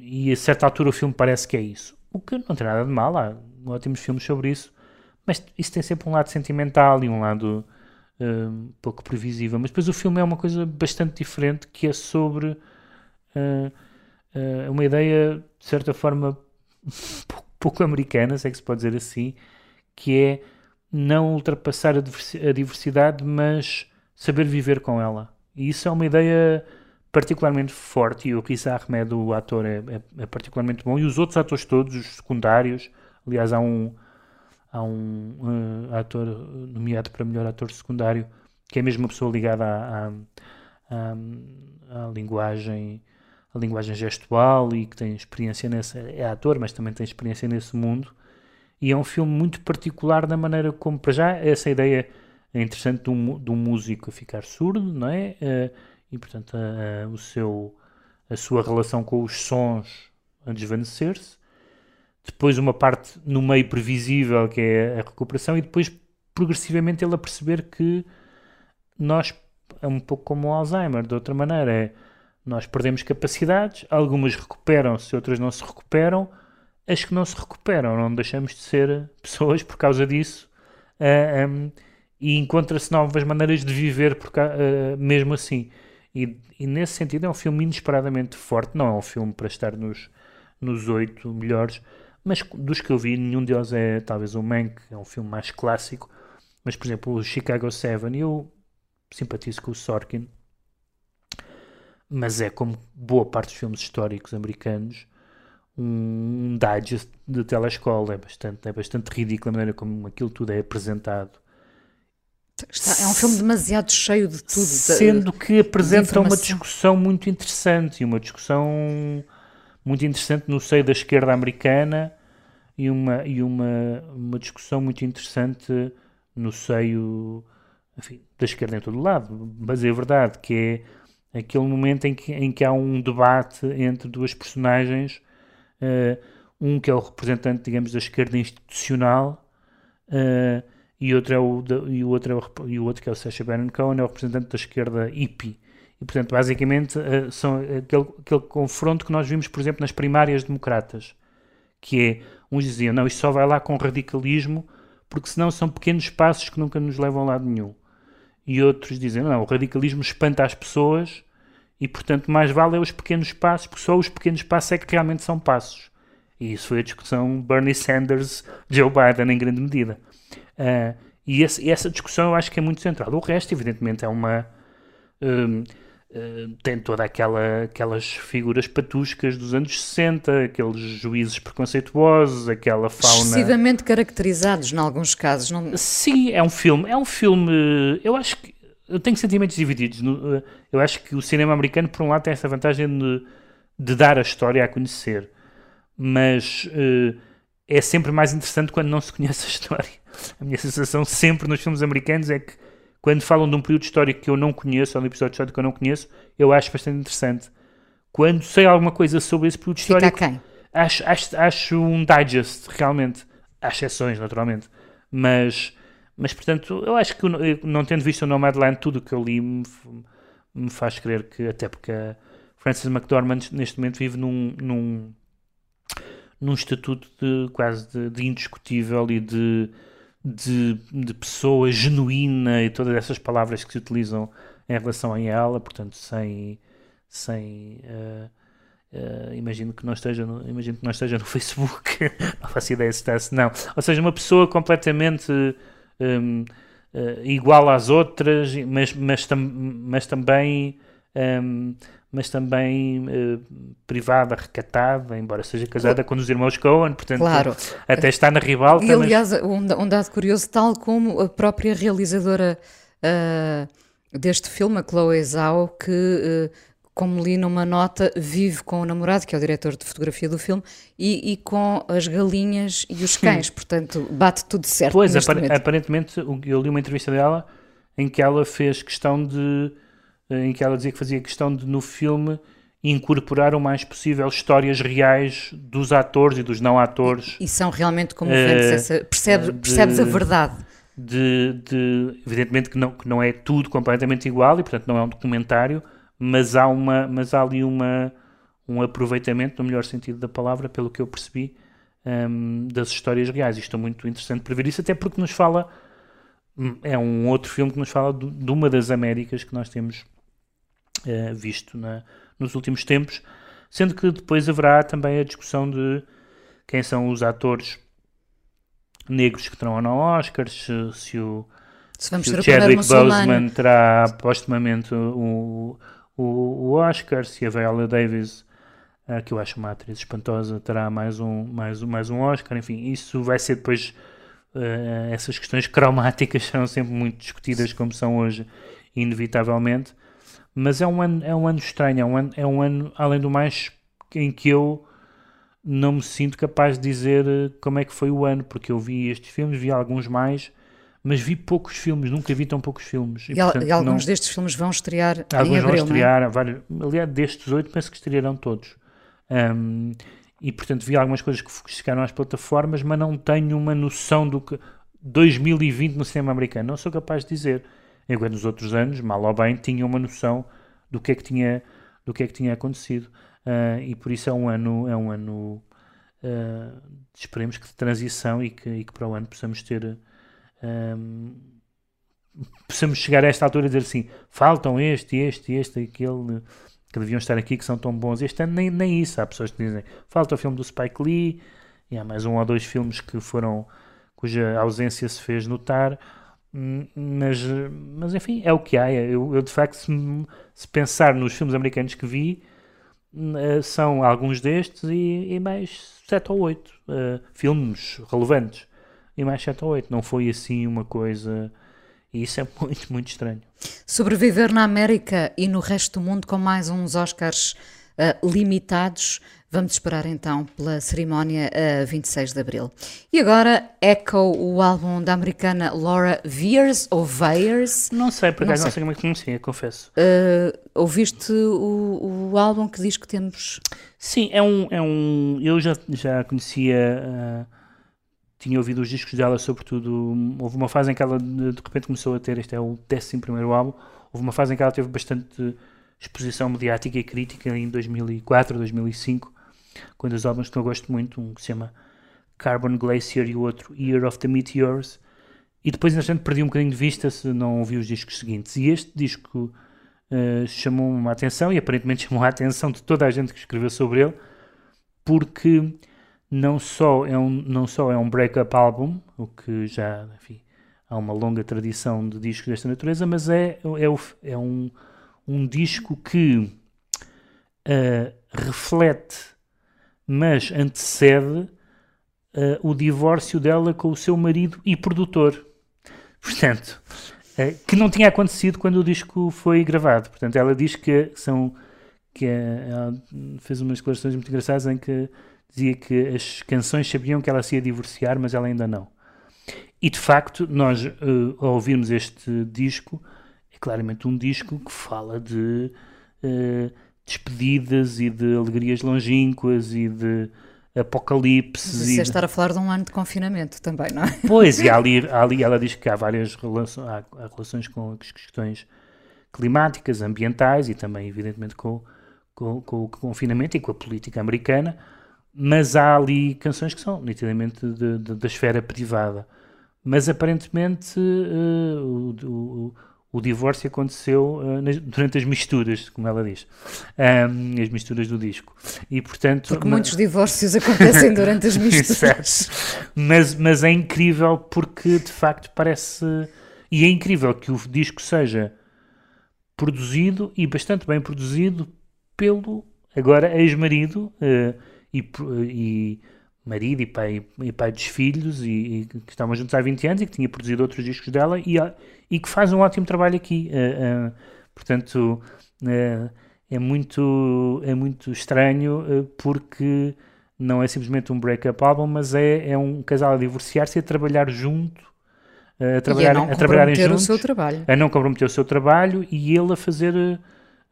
E a certa altura o filme parece que é isso. O que não tem nada de mal, há ótimos filmes sobre isso, mas isso tem sempre um lado sentimental e um lado um pouco previsível. Mas depois o filme é uma coisa bastante diferente que é sobre uh, uh, uma ideia, de certa forma, pouco, pouco, americana, se é que se pode dizer assim, que é não ultrapassar a, diversi a diversidade, mas saber viver com ela. E isso é uma ideia particularmente forte e o Riz Ahmed, o ator, é, é, é, particularmente bom. E os outros atores todos, os secundários, aliás, há um, há um uh, ator nomeado para melhor ator secundário, que é mesmo uma pessoa ligada à, à, linguagem, a linguagem gestual e que tem experiência nesse, é ator, mas também tem experiência nesse mundo. E é um filme muito particular na maneira como, para já, essa ideia é interessante de um, de um músico ficar surdo, não é? Uh, e, portanto, uh, o seu, a sua relação com os sons a desvanecer-se. Depois, uma parte no meio previsível, que é a recuperação, e depois, progressivamente, ele a perceber que nós, é um pouco como o Alzheimer, de outra maneira, é nós perdemos capacidades, algumas recuperam-se, outras não se recuperam. As que não se recuperam, não deixamos de ser pessoas por causa disso. Uh, ah, um, e encontra-se novas maneiras de viver por, uh, mesmo assim. E, e, nesse sentido é um filme inesperadamente forte. Não é um filme para estar nos, nos oito melhores, mas dos que eu vi, nenhum deles é talvez o Mank, é um filme mais clássico. Mas, por exemplo, o Chicago 7, eu simpatizo com o Sorkin, mas é como boa parte dos filmes históricos americanos um digest de telescola. É bastante, é bastante ridículo a maneira como aquilo tudo é apresentado. Está, é um filme demasiado cheio de tudo sendo de, que apresenta uma discussão muito interessante e uma discussão muito interessante no seio da esquerda americana e uma, e uma, uma discussão muito interessante no seio enfim, da esquerda em todo lado mas é verdade que é aquele momento em que, em que há um debate entre duas personagens, uh, um que é o representante, digamos, da esquerda institucional uh, e, outro é o, e, o outro é o, e o outro que é o Sacha Baron Cohen, é o representante da esquerda hippie. E, portanto, basicamente, uh, são aquele, aquele confronto que nós vimos, por exemplo, nas primárias democratas, que é, uns diziam, não, isto só vai lá com radicalismo, porque senão são pequenos passos que nunca nos levam a lado nenhum e outros dizem não, o radicalismo espanta as pessoas e, portanto, mais vale é os pequenos passos, porque só os pequenos passos é que realmente são passos. E isso foi a discussão Bernie Sanders-Joe Biden, em grande medida. Uh, e, esse, essa discussão eu acho que é muito central. O resto, evidentemente, é uma. Um, Uh, tem toda aquela aquelas figuras patuscas dos anos 60, aqueles juízes preconceituosos, aquela fauna excessivamente caracterizados em alguns casos. Não... Sim, é um filme, é um filme. Eu acho que eu tenho sentimentos divididos. Eh, eu acho que o cinema americano, por um lado, tem essa vantagem de, de dar a história a conhecer, mas uh, é sempre mais interessante quando não se conhece a história. A minha sensação sempre nos filmes americanos é que quando falam de um período histórico que eu não conheço, ou de um episódio histórico que eu não conheço, eu acho bastante interessante. Quando sei alguma coisa sobre esse período Fica histórico, acho, acho, acho um digest, realmente. Há exceções, naturalmente. Mas mas, portanto, eu acho que, não tendo visto o Nomadland, tudo o que eu li me, me, faz crer que, até porque a Frances McDormand neste momento vive num, num, num estatuto de, quase de, de indiscutível e de, de, de, pessoa genuína e todas essas palavras que se utilizam em relação a ela, portanto, sem. sem uh, Uh, imagino que não esteja no, imagino que não esteja no Facebook não faço ideia se está se não ou seja uma pessoa completamente um, uh, eh, igual às outras, mas, mas, tam, mas também. Um, mas também uh, privada, recatada, embora seja casada com os irmãos Cohen, portanto, claro. até está na ribalta. E, aliás, mas... um, dado curioso, tal como a própria realizadora uh, deste filme, a Chloe Zhao, que uh, como li numa nota, vive com o namorado, que é o diretor de fotografia do filme, e, e com as galinhas e os cães, portanto, bate tudo certo. Pois, apar momento. aparentemente, eu li uma entrevista dela em que ela fez questão de. Em que ela dizia que fazia questão de, no filme, incorporar o mais possível histórias reais dos atores e dos não atores. E, e são realmente comoventes, uh, essa, percebe, de, percebes a verdade. De, de, evidentemente que não, que não é tudo completamente igual e, portanto, não é um documentário mas há, uma, mas há ali uma, um aproveitamento, no melhor sentido da palavra, pelo que eu percebi, um, das histórias reais. Isto é muito interessante para ver isso, até porque nos fala. Hum, é um outro filme que nos fala de, de uma das Américas que nós temos uh, visto na, nos últimos tempos, sendo que depois haverá também a discussão de quem são os atores negros que terão ou não Oscars, se, se o, se se o Chadwick Boseman terá postumamente o, o, o Oscar, se a Viola Davis, uh, que eu acho uma atriz espantosa, terá mais um, mais, mais um Oscar, enfim, isso vai ser depois. Uh, essas questões cromáticas serão sempre muito discutidas, como são hoje, inevitavelmente. Mas é um ano, é um ano estranho, é um ano, é um ano, além do mais, em que eu não me sinto capaz de dizer eh, como é que foi o ano, porque eu vi estes filmes, vi alguns mais, mas vi poucos filmes, nunca vi tão poucos filmes. E, portanto, e alguns não... destes filmes vão estrear alguns em abril, vão estrear, é? vários, aliás, destes oito penso que estrearão todos. Um, e portanto vi algumas coisas que chegaram às plataformas, mas não tenho uma noção do que 2020 no cinema americano, não sou capaz de dizer. Enquanto nos outros anos, mal ou bem, tinha uma noção do que é que tinha, do que é que tinha acontecido. Uh, e por isso é um ano, é um ano uh, esperemos que de transição e que, e que para o ano possamos ter um, possamos chegar a esta altura e dizer assim, faltam este, este, este, aquele que deviam estar aqui que são tão bons. Este ano nem, nem isso, há pessoas que dizem, falta o filme do Spike Lee, e há mais um ou dois filmes que foram cuja ausência se fez notar. Hum, mas, mas enfim, é o que há. Eu, eu de facto, se, se pensar nos filmes americanos que vi, uh, são alguns destes e, e, mais sete ou oito uh, filmes relevantes. E mais sete ou oito. Não foi assim uma coisa. E isso é muito, muito estranho. Sobreviver na América e no resto do mundo com mais uns Oscars uh, limitados. Vamos esperar então pela cerimónia uh, 26 de Abril. E agora, Echo, o álbum da americana Laura Veers, ou Veers? Não sei, por acaso não, não sei como é que pronuncia, confesso. Uh, ouviste o, o álbum que diz que temos? Sim, é um. É um eu já, já conhecia. Uh, tinha ouvido os discos dela, sobretudo. Houve uma fase em que ela de repente começou a ter. Este é o 11 álbum. Houve uma fase em que ela teve bastante exposição mediática e crítica em 2004, 2005 com dois álbuns que eu gosto muito, um que se chama Carbon Glacier e o outro Year of the Meteors. E depois, entretanto, perdi um bocadinho de vista se não ouvi os discos seguintes. E este disco uh, chamou-me a atenção e aparentemente chamou a atenção de toda a gente que escreveu sobre ele, porque não só é um, não só é um break-up álbum, o que já, enfim, há uma longa tradição de discos desta natureza, mas é, é, é um, um disco que uh, reflete mas antecede uh, o divórcio dela com o seu marido e produtor. Portanto, uh, que não tinha acontecido quando o disco foi gravado. Portanto, ela diz que são. que uh, ela fez umas declarações muito engraçadas em que dizia que as canções sabiam que ela se ia divorciar, mas ela ainda não. E de facto, nós, ouvirmos este disco, é claramente um disco que fala de despedidas e de alegrias longínquas e de apocalipse. Mas e é estar a falar de um ano de confinamento também, não é? Pois, e ali, ali ela diz que há várias relações, há, há relações com as questões climáticas, ambientais e também, evidentemente, com, com, com, o confinamento e com a política americana, mas há ali canções que são nitidamente de, de, da esfera privada. Mas aparentemente uh, o, o o divórcio aconteceu uh, nas, durante as misturas, como ela diz, um, as misturas do disco. E, portanto, Porque muitos divórcios acontecem durante as misturas. mas, mas é incrível porque de facto parece. E é incrível que o disco seja produzido e bastante bem produzido pelo agora ex-marido uh, e, e marido e pai, e pai dos filhos e, e, que estavam juntos há 20 anos e que tinha produzido outros discos dela e, e que faz um ótimo trabalho aqui. Uh, uh, portanto, uh, é, muito, é muito estranho porque não é simplesmente um break-up album, mas é, é um casal a divorciar-se e a trabalhar junto. A trabalhar, e a, não a trabalharem juntos, o seu trabalho. A não comprometer o seu trabalho e ele a fazer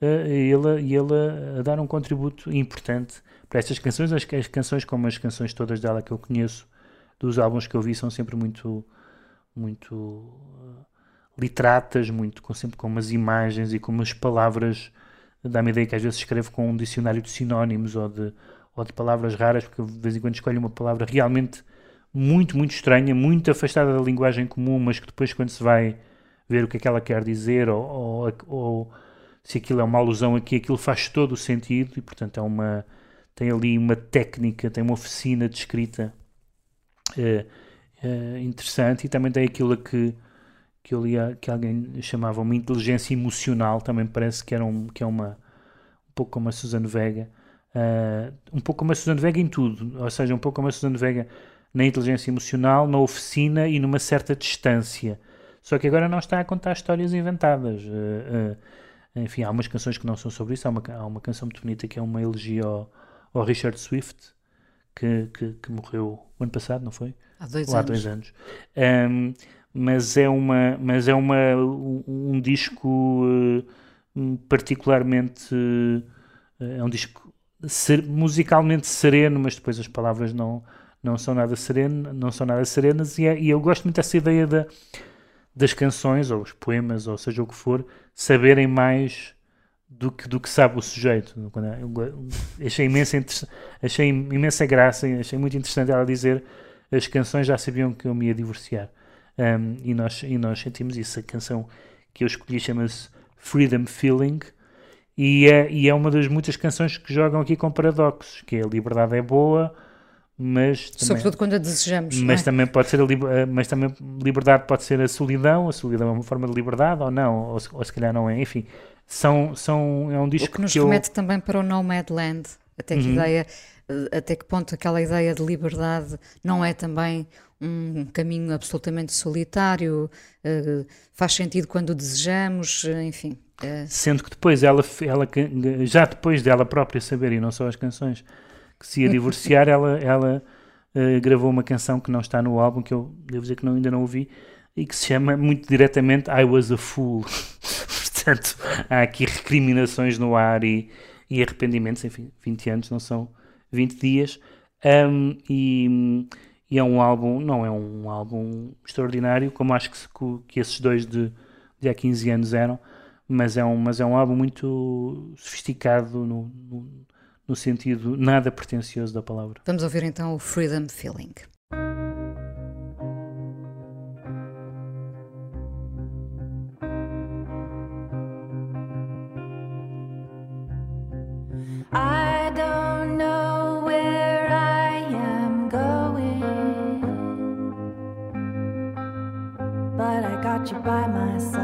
ele, e ele a dar um contributo importante para estas canções. As, as canções, como as canções todas dela que eu conheço, dos álbuns que eu vi, são sempre muito, muito uh, literatas, muito, com, sempre com umas imagens e com umas palavras. Dá-me ideia que às vezes escrevo com um dicionário de sinónimos ou de, ou de palavras raras, porque de vez em quando escolho uma palavra realmente muito, muito estranha, muito afastada da linguagem comum, mas que depois, quando se vai ver o que é que ela quer dizer ou, ou, ou se aquilo é uma alusão aqui, aquilo faz todo o sentido e, portanto, é uma tem ali uma técnica, tem uma oficina de escrita uh, uh, interessante e também tem aquilo que, que eu li, que alguém chamava uma inteligência emocional, também parece que, era um, que é uma um pouco como a Susana Vega, uh, um pouco como a Susana Vega em tudo, ou seja, um pouco como a Susana Vega na inteligência emocional, na oficina e numa certa distância. Só que agora não está a contar histórias inventadas. Uh, Enfim, há umas canções que não são sobre isso. Há uma, há uma canção muito bonita que é uma elegia ao, ao Richard Swift, que, que, que, morreu o ano passado, não foi? Há dois Ou anos. Há dois anos. Um, mas é, uma, mas é uma, um, um disco uh, particularmente. Uh, é um disco ser, musicalmente sereno, mas depois as palavras não, não são nada sereno, não são nada serenas. E, é, e eu gosto muito dessa ideia da, das canções, ou os poemas, ou seja o que for, saberem mais do que, do que sabe o sujeito. Eu achei imensa, achei imensa graça, achei muito interessante ela dizer as canções já sabiam que eu me ia divorciar. Um, e, nós, e nós sentimos isso. A canção que eu escolhi chama-se Freedom Feeling e é, e é uma das muitas canções que jogam aqui com paradoxos, que é a liberdade é boa, mas também, sobretudo quando a desejamos. Mas é? também pode ser a mas também liberdade pode ser a solidão, a solidão é uma forma de liberdade ou não, ou, ou se calhar não é, enfim. São, são, é um disco o que nos que remete eu... também para o Nomadland, até que Uhum. ideia, até que ponto aquela ideia de liberdade não é também um caminho absolutamente solitário, uh, faz sentido quando desejamos, enfim. Uh... Sendo que depois ela, ela, já depois dela própria saber, e não só as canções, que se ia divorciar, ela, ela uh, gravou uma canção que não está no álbum, que eu devo dizer que não, ainda não ouvi, e que se chama muito diretamente I Was a Fool. Portanto, há aqui recriminações no ar e, e arrependimentos, enfim, 20 anos não são 20 dias. Um, e, e, é um álbum, não é um álbum extraordinário, como acho que, que esses dois de, de há 15 anos eram, mas é um, mas é um álbum muito sofisticado no, no, no sentido nada pretencioso da palavra. Vamos ouvir então o Freedom Feeling. I don't know where I am going, but I got you by my side.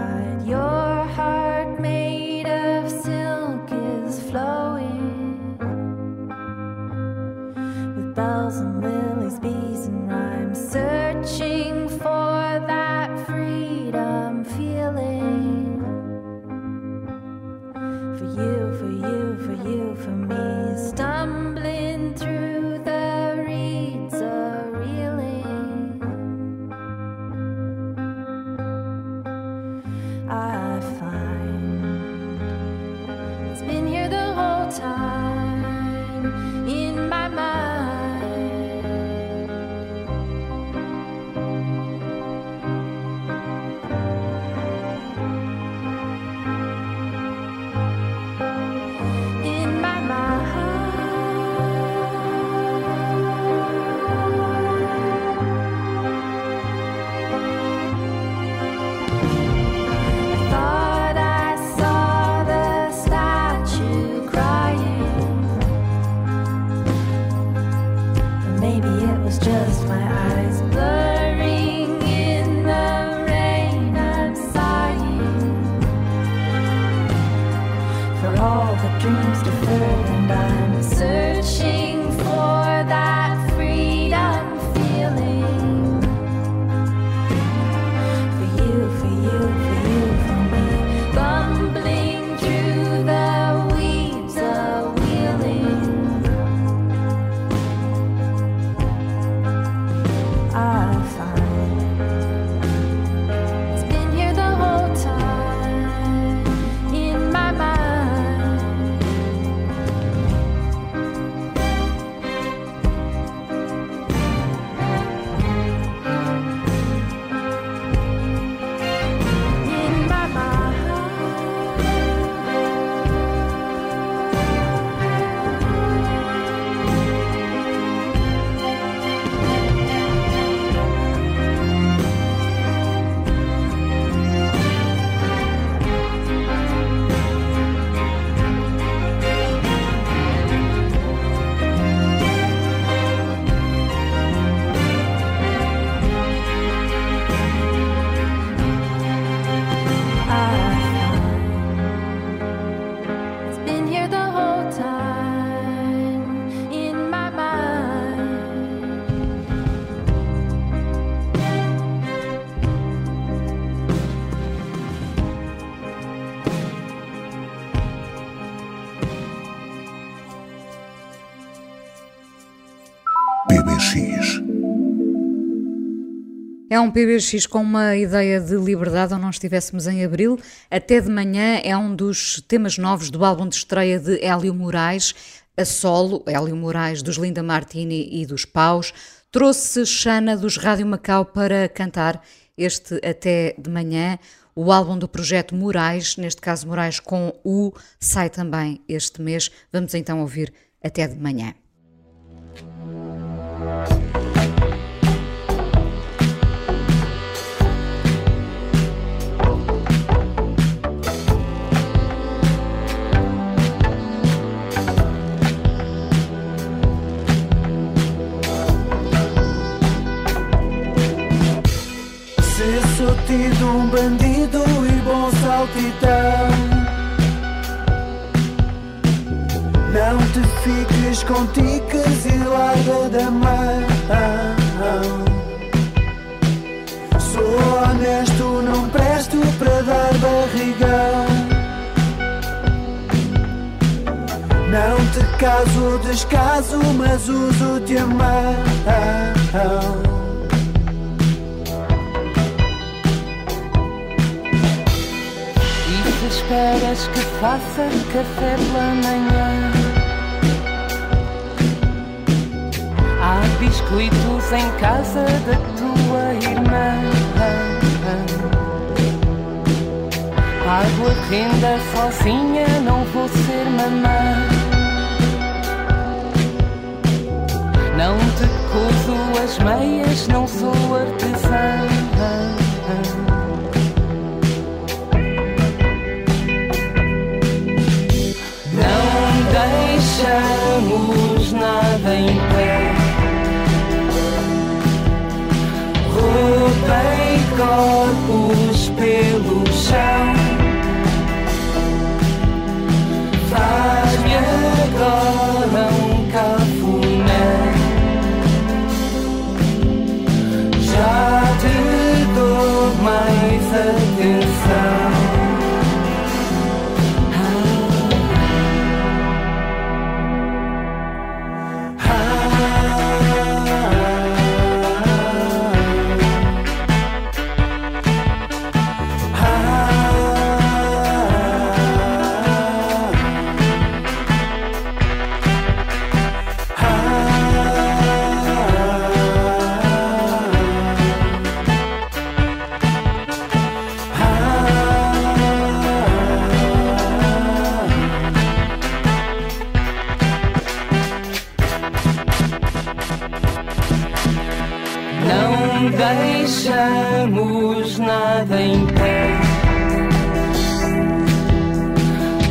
I É um PBX com uma ideia de liberdade ou não estivéssemos em abril. Até de manhã é um dos temas novos do álbum de estreia de Hélio Moraes, a solo, Hélio Moraes dos Linda Martini e dos Paus. Trouxe Xana dos Rádio Macau para cantar este Até de Manhã. O álbum do projeto Moraes, neste caso Moraes com U, sai também este mês. Vamos então ouvir Até de Manhã. Sou tido um bandido e bom saltitão. Não te fiques com ticas e larga da mão. Sou honesto, não presto para dar barrigão. Não te caso, descaso, mas uso-te a mão. Esperas que faça café pela manhã? Há biscoitos em casa da tua irmã. Pago a renda sozinha, não vou ser mamã. Não te cozo as meias, não sou artesã. Deixamos nada em pé. Roubei corpos pelo chão. Faz-me agora um cafuné. Já te dou mais atenção. Deixamos nada em pé.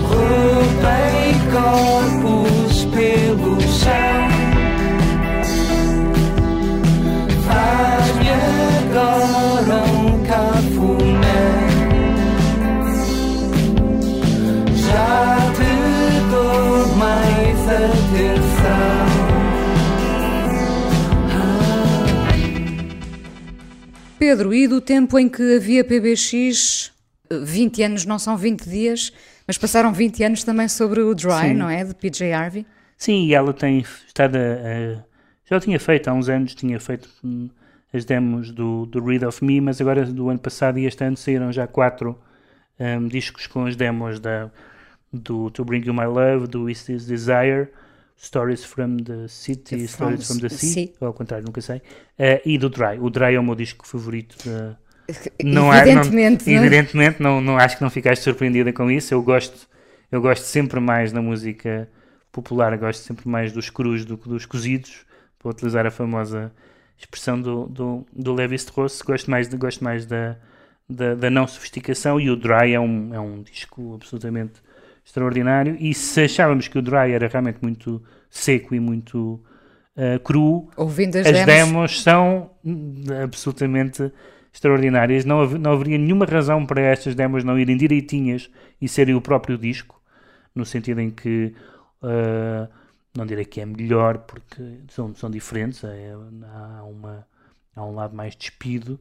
Roubei corpos pelo chão. Pedro, e do tempo em que havia PBX, 20 anos não são 20 dias, mas passaram 20 anos também sobre o Dry, Sim. não é? De PJ Harvey. Sim, e ela tem estado a, a- já tinha feito há uns anos, tinha feito hum, as demos do, do Read of Me, mas agora do ano passado e este ano saíram já quatro hum, discos com as demos da, do To Bring You My Love, do Is This Desire, Stories from the City, Stories from the the Sea, Sea. ou ao contrário, nunca sei, eh, e do Dry. O Dry é o meu disco favorito da, não há- Evidentemente, não, não é? evidentemente não, não acho que não ficaste surpreendida com isso. Eu gosto, eu gosto sempre mais da música popular, gosto sempre mais dos crus do que dos cozidos, para utilizar a famosa expressão do, do, do Levi Strauss. Gosto mais, de, gosto mais da, da, da não sofisticação e o Dry é um, é um disco absolutamente extraordinário. E se achávamos que o Dry era realmente muito seco e muito uh, cru, Ouvindo as as demos- demos são absolutamente extraordinárias. Não, hav- não haveria nenhuma razão para estas demos não irem direitinhas e serem o próprio disco, no sentido em que uh, não direi que é melhor, porque são, são diferentes. é- há, uma, há um lado mais despido,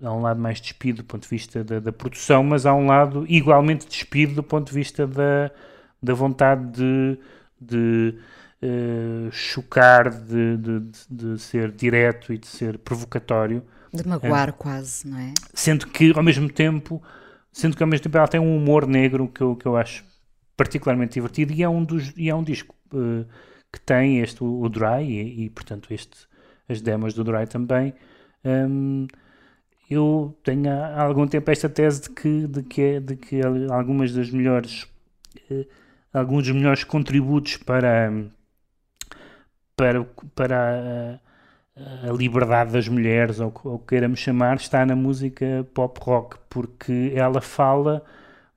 há um lado mais despido do ponto de vista da, da produção, mas há um lado igualmente despido do ponto de vista da, da vontade de, de uh, chocar, de, de, de, ser direto e de ser provocatório. De magoar uh, quase, não é? Sendo que ao mesmo tempo, sendo que ao mesmo tempo ela tem um humor negro que eu, que eu acho particularmente divertido e é um, dos, e é um disco uh, que tem este, o, o Dry e, e, portanto este, as demos do Dry também. Um, eu tenho há algum tempo esta tese de que, de que, é, de que algumas das melhores uh, alguns dos melhores contributos para para, para a, a liberdade das mulheres ou o que queiramos chamar está na música pop rock porque ela fala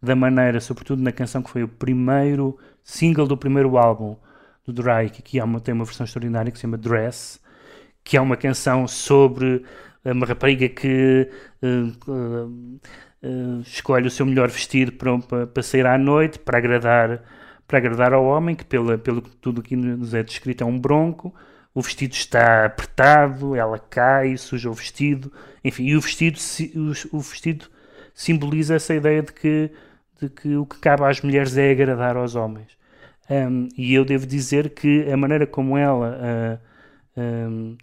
da maneira, sobretudo na canção que foi o primeiro single do primeiro álbum do Drake, que é uma, tem uma versão extraordinária que se chama Dress, que é uma canção sobre uma rapariga que uh, uh, escolhe o seu melhor vestido para, para, para, sair à noite, para agradar, para agradar ao homem, que pela, pelo tudo que nos é descrito é um bronco, o vestido está apertado, ela cai, suja o vestido, enfim, e o vestido, o, vestido simboliza essa ideia de que de que o que cabe às mulheres é agradar aos homens. Um, e eu devo dizer que a maneira como ela uh, um,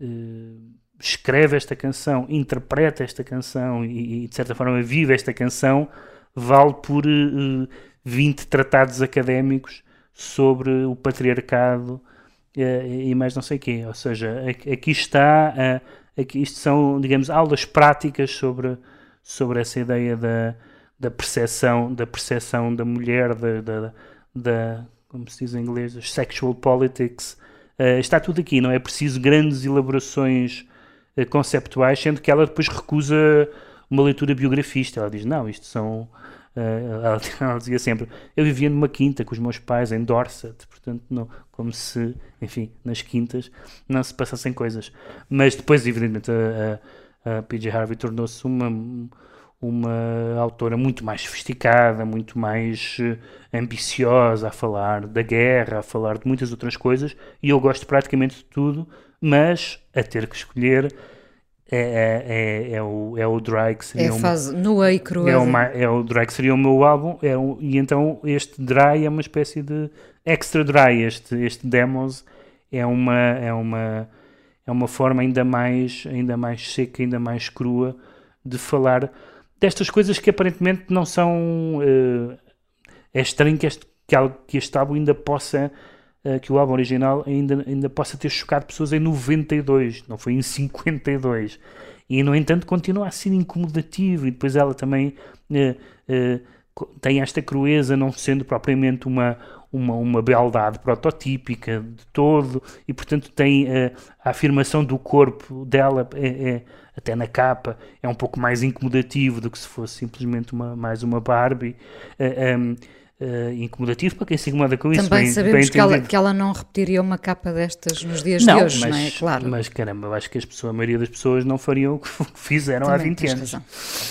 uh, escreve esta canção, interpreta esta canção e, e, de certa forma vive esta canção, vale por uh, 20 tratados académicos sobre o patriarcado uh, e mais não sei o quê. Ou seja, aqui está, uh, aqui, isto são, digamos, aulas práticas sobre, sobre essa ideia da da percepção da percepção da mulher da, da, da como se diz em inglês sexual politics uh, está tudo aqui não é preciso grandes elaborações conceptuais sendo que ela depois recusa uma leitura biografista. Ela diz não isto são uh, ela, ela, dizia sempre eu vivia numa quinta com os meus pais em Dorset portanto não como se enfim nas quintas não se passassem coisas. Mas depois evidentemente a, a, a PJ Harvey tornou-se uma uma autora muito mais sofisticada, muito mais uh, ambiciosa a falar da guerra, a falar de muitas outras coisas, e eu gosto praticamente de tudo, mas a ter que escolher é, é, é, é o, é o Dry que seria é a fase nua e crua. É, uma, é o Dry que seria o meu álbum, é um, e então este Dry é uma espécie de extra Dry, este, este Demos é uma, é uma, é uma forma ainda mais, ainda mais seca, ainda mais crua de falar destas coisas que aparentemente não são. Uh, é estranho que este, que, que este álbum ainda possa. Uh, que o álbum original ainda, ainda possa ter chocado pessoas em 92, não foi em 52. E no entanto continua a ser incomodativo. E depois ela também uh, tem esta crueza, não sendo propriamente uma, uma, uma beldade prototípica de todo, e portanto tem a afirmação do corpo dela. É, é, até na capa, é um pouco mais incomodativo do que se fosse simplesmente uma, mais uma Barbie. Eh, um, Uh, incomodativo para quem se incomoda com isso. Também bem, sabemos bem que, ela, que, ela, não repetiria uma capa destas nos dias não, de hoje, mas, não é? Claro. Mas caramba, eu acho que as pessoas, a maioria das pessoas não fariam o que fizeram Também há 20 anos. Razão.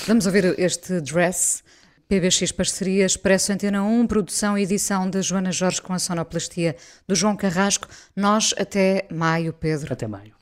Vamos ouvir este Dress. PBX Parceria Expresso Antena 1, produção e edição de Joana Jorge com a sonoplastia do João Carrasco. Nós até maio, Pedro. Até maio.